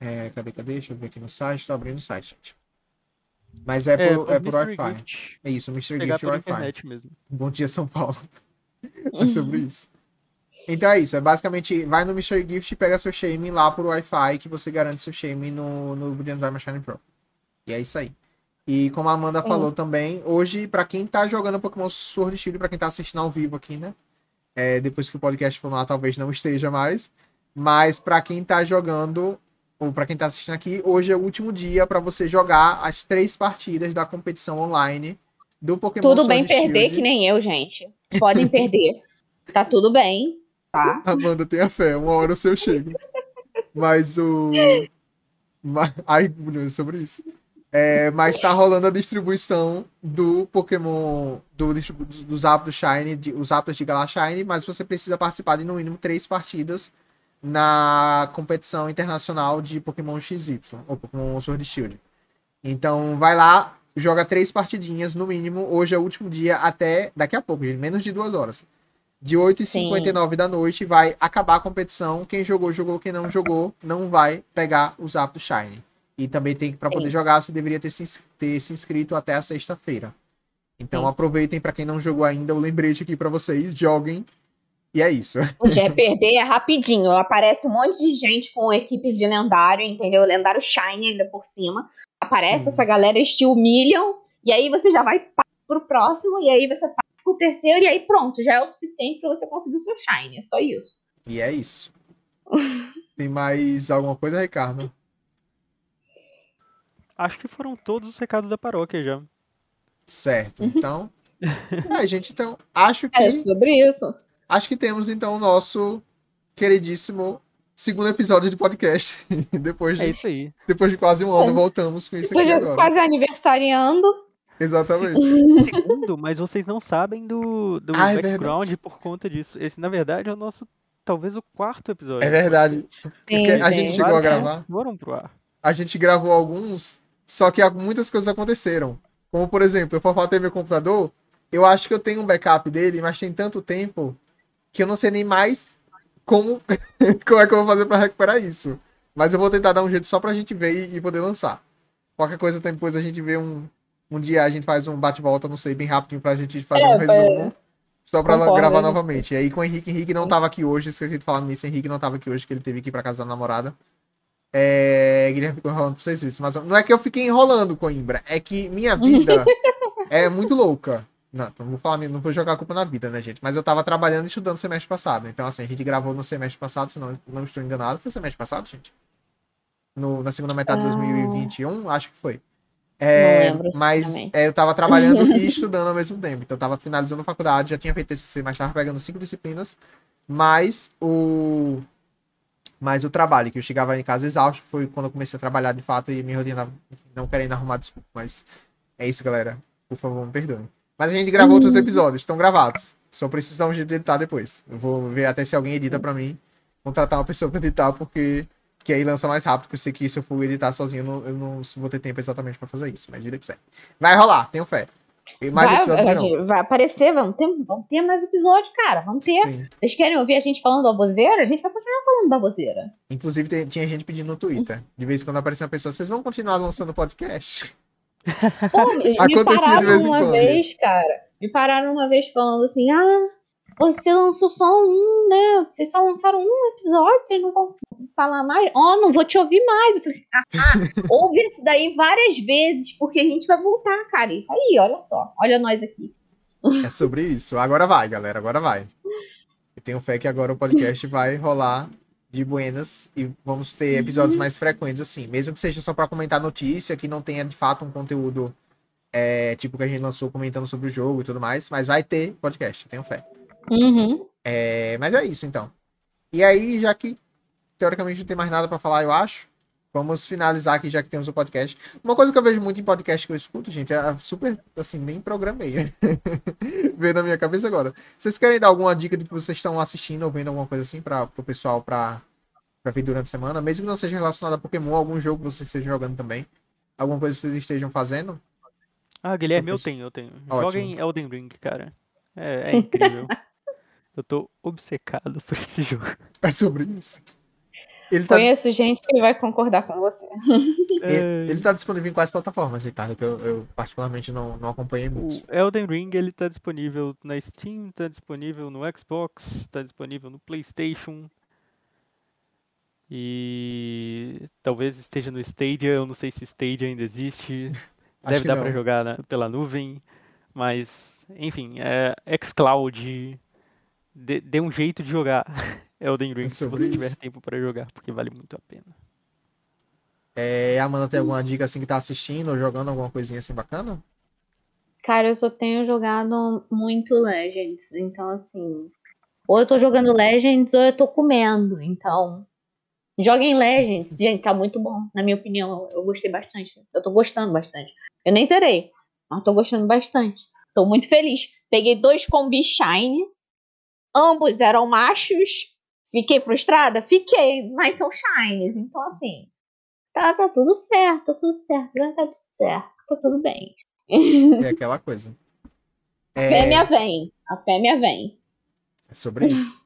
É, cadê, cadê? Deixa eu ver aqui no site. Tô abrindo o site, gente. Mas é, é por, é por Wi-Fi. É isso, Mr. Pegar Gift Wi-Fi. mesmo. Bom dia, São Paulo. é sobre isso. Então é isso. É basicamente, vai no Mr. Gift e pega seu Shame lá por Wi-Fi que você garante seu Shame no, no Brilliant Diamond Shine Pro. E é isso aí. E como a Amanda falou também, hoje, para quem tá jogando Pokémon Sword Shield, pra quem tá assistindo ao vivo aqui, né? É, depois que o podcast for lá, talvez não esteja mais. Mas para quem tá jogando, ou para quem tá assistindo aqui, hoje é o último dia para você jogar as três partidas da competição online do Pokémon Tudo bem perder que nem eu, gente. Podem perder. Tá tudo bem, tá? Amanda, tenha fé, uma hora o seu chego. Mas o. Ai, sobre isso. É, mas tá rolando a distribuição do Pokémon. Do, dos Aptos Shine, de, os Aptos de Galar Shine, mas você precisa participar de no mínimo três partidas na competição internacional de Pokémon XY, ou Pokémon Sword Shield. Então, vai lá, joga três partidinhas no mínimo. Hoje é o último dia, até daqui a pouco, menos de duas horas. De 8h59 da noite vai acabar a competição. Quem jogou, jogou. Quem não jogou, não vai pegar os aptos Shine. E também tem para poder jogar, você deveria ter se, ter se inscrito até a sexta-feira. Então Sim. aproveitem para quem não jogou ainda o lembrete aqui para vocês, joguem E é isso. O dia é perder é rapidinho. Aparece um monte de gente com equipe de lendário, entendeu? Lendário Shine ainda por cima. Aparece Sim. essa galera, eles te humilham. E aí você já vai pa- pro próximo. E aí você passa pro terceiro. E aí pronto, já é o suficiente pra você conseguir o seu Shine. É só isso. E é isso. Tem mais alguma coisa, Ricardo? Acho que foram todos os recados da paróquia já. Certo. Então. É, gente, então. Acho que. É sobre isso. Acho que temos, então, o nosso queridíssimo segundo episódio de podcast. depois, É de, isso aí. depois de quase um ano, voltamos com isso Depois aqui de agora. quase aniversariando. Exatamente. Segundo, mas vocês não sabem do, do Ah, é background por conta disso. Esse, na verdade, é o nosso, talvez o quarto episódio. É verdade. Porque Sim, a sim. gente chegou a Vários gravar. Foram pro ar. A gente gravou alguns, só que muitas coisas aconteceram. Como, por exemplo, eu formatei meu computador, eu acho que eu tenho um backup dele, mas tem tanto tempo que eu não sei nem mais como, como é que eu vou fazer pra recuperar isso. Mas eu vou tentar dar um jeito só pra gente ver e, e poder lançar. Qualquer coisa depois a gente vê um, um dia, a gente faz um bate-volta, não sei, bem rapidinho pra gente fazer É, um resumo. Só pra Concordo, gravar né? novamente. E aí com o Henrique, Henrique não tava aqui hoje, esqueci de falar nisso, Henrique não tava aqui hoje, que ele teve que ir pra casa da namorada. É, Guilherme ficou enrolando pra vocês verem. Mas não é que eu fiquei enrolando, Coimbra. É que minha vida é muito louca. Não, então não vou falar, não vou jogar a culpa na vida, né, gente? Mas eu tava trabalhando e estudando semestre passado. Então, assim, a gente gravou no semestre passado, se não, não estou enganado. Foi semestre passado, gente? No, na segunda metade de Ah. 2021, acho que foi. É, lembro, mas é, eu tava trabalhando e estudando ao mesmo tempo. Então eu tava finalizando a faculdade, já tinha feito TCC, mas tava pegando cinco disciplinas, mais o mais o trabalho, que eu chegava em casa exausto, foi quando eu comecei a trabalhar de fato e minha rotina não querendo arrumar desculpa, mas é isso, galera. Por favor, me perdoem. Mas a gente gravou outros episódios, estão gravados. Só preciso dar um jeito de editar depois. Eu vou ver até se alguém edita pra mim, contratar uma pessoa pra editar, porque que aí lança mais rápido, porque eu sei que se eu for editar sozinho, eu não, eu não vou ter tempo exatamente pra fazer isso. Mas vida que segue. Vai rolar, tenho fé. E mais vai, episódios vai, vai aparecer, vamos ter, vamos ter mais episódios, cara. Vamos ter. Sim. Vocês querem ouvir a gente falando baboseira? A gente vai continuar falando baboseira. Inclusive, tinha gente pedindo no Twitter. De vez em quando aparecia uma pessoa, vocês vão continuar lançando podcast? Pô, me, pararam uma quando. vez, cara. Me pararam uma vez falando assim: ah, você lançou só um, né? Vocês só lançaram um episódio, vocês não vão falar mais? Ó, não vou te ouvir mais. Eu falei assim: ah, ah, ouve esse daí várias vezes, porque a gente vai voltar, cara. E aí, olha só. Olha nós aqui. É sobre isso. Agora vai, galera, agora vai. Eu tenho fé que agora o podcast vai rolar de buenas e vamos ter episódios mais frequentes, assim. Mesmo que seja só pra comentar notícia, que não tenha de fato um conteúdo é, tipo que a gente lançou comentando sobre o jogo e tudo mais, mas vai ter podcast, tenho fé. Uhum. É, mas é isso, então. E aí, já que teoricamente não tem mais nada pra falar, eu acho, vamos finalizar aqui, já que temos o podcast. Uma coisa que eu vejo muito em podcast que eu escuto, gente, é super, assim, nem programei. Veio na minha cabeça agora. Vocês querem dar alguma dica de que vocês estão assistindo ou vendo alguma coisa assim para o pessoal pra, pra ver durante a semana? Mesmo que não seja relacionado a Pokémon, algum jogo que vocês estejam jogando também. Alguma coisa que vocês estejam fazendo? Ah, Guilherme, eu tenho, eu tenho. Ótimo. Joguem Elden Ring, cara. É, é incrível. eu tô obcecado por esse jogo. É sobre isso. Ele tá, Conheço gente que vai concordar com você. ele, ele tá disponível em quais plataformas, Ricardo? Que eu, eu particularmente não, não acompanhei O muito. Elden Ring ele tá disponível na Steam, tá disponível no Xbox, tá disponível no PlayStation. E talvez esteja no Stadia, eu não sei se o Stadia ainda existe. Acho Deve dar pra jogar na- pela nuvem, mas enfim, é xCloud. Dê, dê um jeito de jogar Elden Ring se sobre você tiver isso. tempo pra jogar, porque vale muito a pena. É, a Amanda tem alguma dica assim que tá assistindo ou jogando alguma coisinha assim bacana? Cara, eu só tenho jogado muito Legends, então assim, ou eu tô jogando Legends ou eu tô comendo, então joguem Legends, gente, tá muito bom, na minha opinião, eu gostei bastante, eu tô gostando bastante. Eu nem zerei, mas tô gostando bastante. Tô muito feliz. Peguei dois combi Shine, ambos eram machos. Fiquei frustrada? Fiquei, mas são Shines, então assim, tá, tá tudo certo, tá tudo certo, tá tudo certo, tá tudo bem. É aquela coisa. A É, fêmea vem. A fêmea vem. é sobre isso.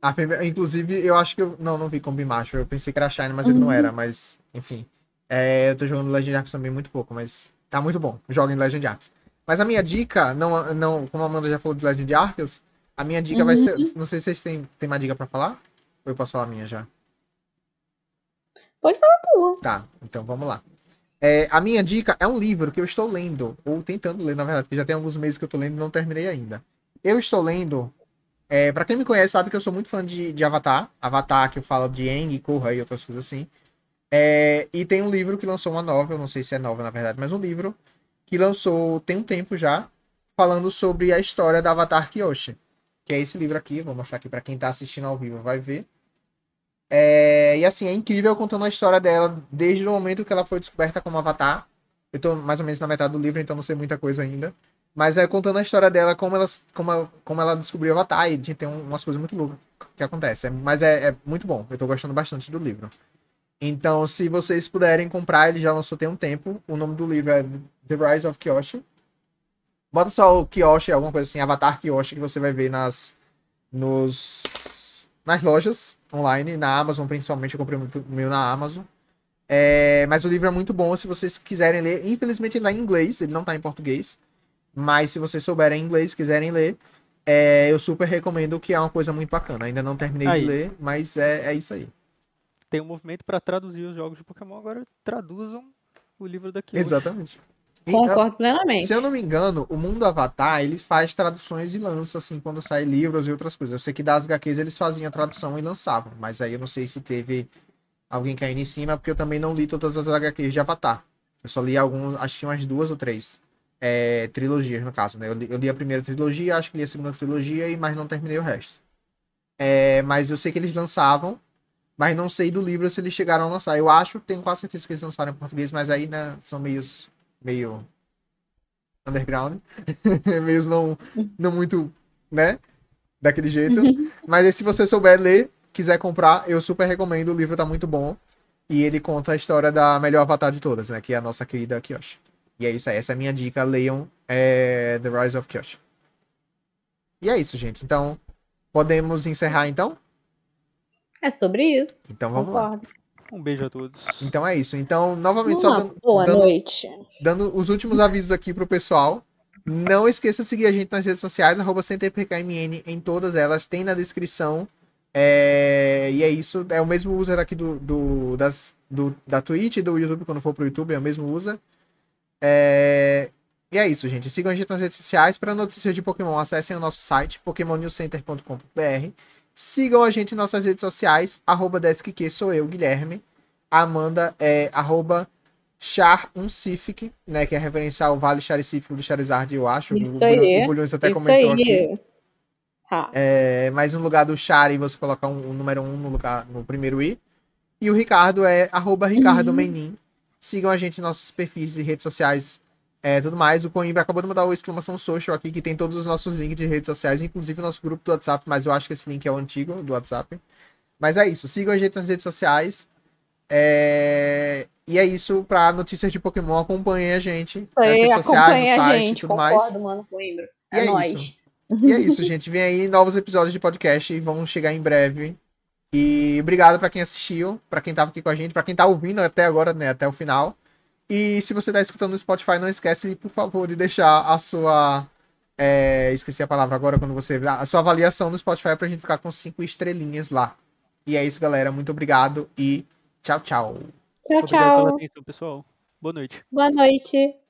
A fêmea, inclusive, eu acho que eu. Não, não vi Combi Macho. Eu pensei que era Shine, mas ele não era. Mas, enfim. É, eu tô jogando Legend Arcs também muito pouco, mas tá muito bom. Joga em Legend Arcs. Mas a minha dica, não, não, como a Amanda já falou de Legend Arcs, A minha dica vai ser. Uhum. Não sei se vocês têm, têm uma dica pra falar? Ou eu posso falar a minha já? Pode falar tua. Tá, então vamos lá. É, a minha dica é um livro que eu estou lendo, ou tentando ler, na verdade, porque já tem alguns meses que eu tô lendo e não terminei ainda. Eu estou lendo. É, para quem me conhece, sabe que eu sou muito fã de, de Avatar. Avatar, que eu falo de Aang, Korra e outras coisas assim. É, e tem um livro que lançou uma novel, não sei se é nova na verdade, mas um livro que lançou tem um tempo já, falando sobre a história da Avatar Kyoshi. Que é esse livro aqui, vou mostrar aqui para quem tá assistindo ao vivo, vai ver. É, e assim, é incrível contando a história dela desde o momento que ela foi descoberta como Avatar. Eu tô mais ou menos na metade do livro, então não sei muita coisa ainda. Mas é contando a história dela, como ela, como ela, como ela descobriu Avatar. E tem um- umas coisas muito loucas que acontecem. Mas é, é muito bom. Eu tô gostando bastante do livro. Então, se vocês puderem comprar, ele já lançou tem um tempo. O nome do livro é The Rise of Kyoshi. Bota só o Kyoshi, alguma coisa assim, Avatar Kyoshi, que você vai ver nas, nos, nas lojas online, na Amazon principalmente. Eu comprei o meu na Amazon. É, mas o livro é muito bom se vocês quiserem ler. Infelizmente ele tá em inglês, ele não tá em português. Mas se vocês souberem inglês, quiserem ler, é, eu super recomendo que é uma coisa muito bacana. Ainda não terminei Aí. de ler, mas é, é isso aí. Tem um movimento pra traduzir os jogos de Pokémon, agora traduzam o livro daqui. Exatamente. Concordo plenamente. Se eu não me engano, o Mundo Avatar, ele faz traduções e lança, assim, quando sai livros e outras coisas. Eu sei que das HQs eles faziam a tradução e lançavam, mas aí eu não sei se teve alguém caindo em cima, porque eu também não li todas as HQs de Avatar. Eu só li alguns, acho que umas duas ou três é, trilogias, no caso, né? Eu li, eu li a primeira trilogia, acho que li a segunda trilogia, e mas não terminei o resto. É, mas eu sei que eles lançavam, mas não sei do livro se eles chegaram a lançar. Eu acho, tenho quase certeza que eles lançaram em português, mas aí, né, são meios, meio underground. meios não, não muito, né, daquele jeito. Mas aí, se você souber ler, quiser comprar, eu super recomendo. O livro tá muito bom. E ele conta a história da melhor avatar de todas, né? Que é a nossa querida Kyoshi. E é isso aí. Essa é a minha dica. Leiam é, The Rise of Kyoshi. E é isso, gente. Então, podemos encerrar então? É sobre isso. Então vamos lá. Um beijo a todos. Então é isso. Então, novamente, só Uma dando, boa dando- noite. dando os últimos avisos aqui pro pessoal. Não esqueça de seguir a gente nas redes sociais, arroba CenterPKMN em todas elas, tem na descrição. É, E é isso, é o mesmo user aqui do, do, das, do- da Twitch e do YouTube, quando for pro YouTube, é o mesmo user. É, E é isso, gente. Sigam a gente nas redes sociais. Para notícias de Pokémon, acessem o nosso site, pokémonnewscenter.com.br. Sigam a gente em nossas redes sociais, arroba DeskQ, sou eu, Guilherme. Amanda é arroba Char um Cific, né? Que é referenciar ao Vale Charicífico do Charizard, eu acho. Isso o, aí. O Bulhões até Isso comentou aqui. aí. Ha. É, mas no lugar do Chari, você coloca um, o número 1 um no, lugar, no primeiro i. E o Ricardo é arroba Ricardo Uhum. Menin. Sigam a gente em nossos perfis e redes sociais. É, tudo mais. O Coimbra acabou de mandar o exclamação social aqui, que tem todos os nossos links de redes sociais, inclusive o nosso grupo do WhatsApp, mas eu acho que esse link é o antigo do WhatsApp. Mas é isso. Sigam a gente nas redes sociais. É, E é isso para notícias de Pokémon. Acompanhem a gente nas aí, redes sociais, no site e gente. tudo mais. Concordo, mano, Coimbra. É, é nóis. isso. E é isso, gente. Vem aí novos episódios de podcast e vão chegar em breve. E obrigado pra quem assistiu, pra quem tava aqui com a gente, pra quem tá ouvindo até agora, né, até o final. E se você tá escutando no Spotify, não esquece, por favor, de deixar a sua é, esqueci a palavra agora quando você a sua avaliação no Spotify pra gente ficar com cinco estrelinhas lá. E é isso, galera. Muito obrigado e tchau, tchau. Tchau, Obrigado pela tchau. atenção, pessoal. Boa noite. Boa noite.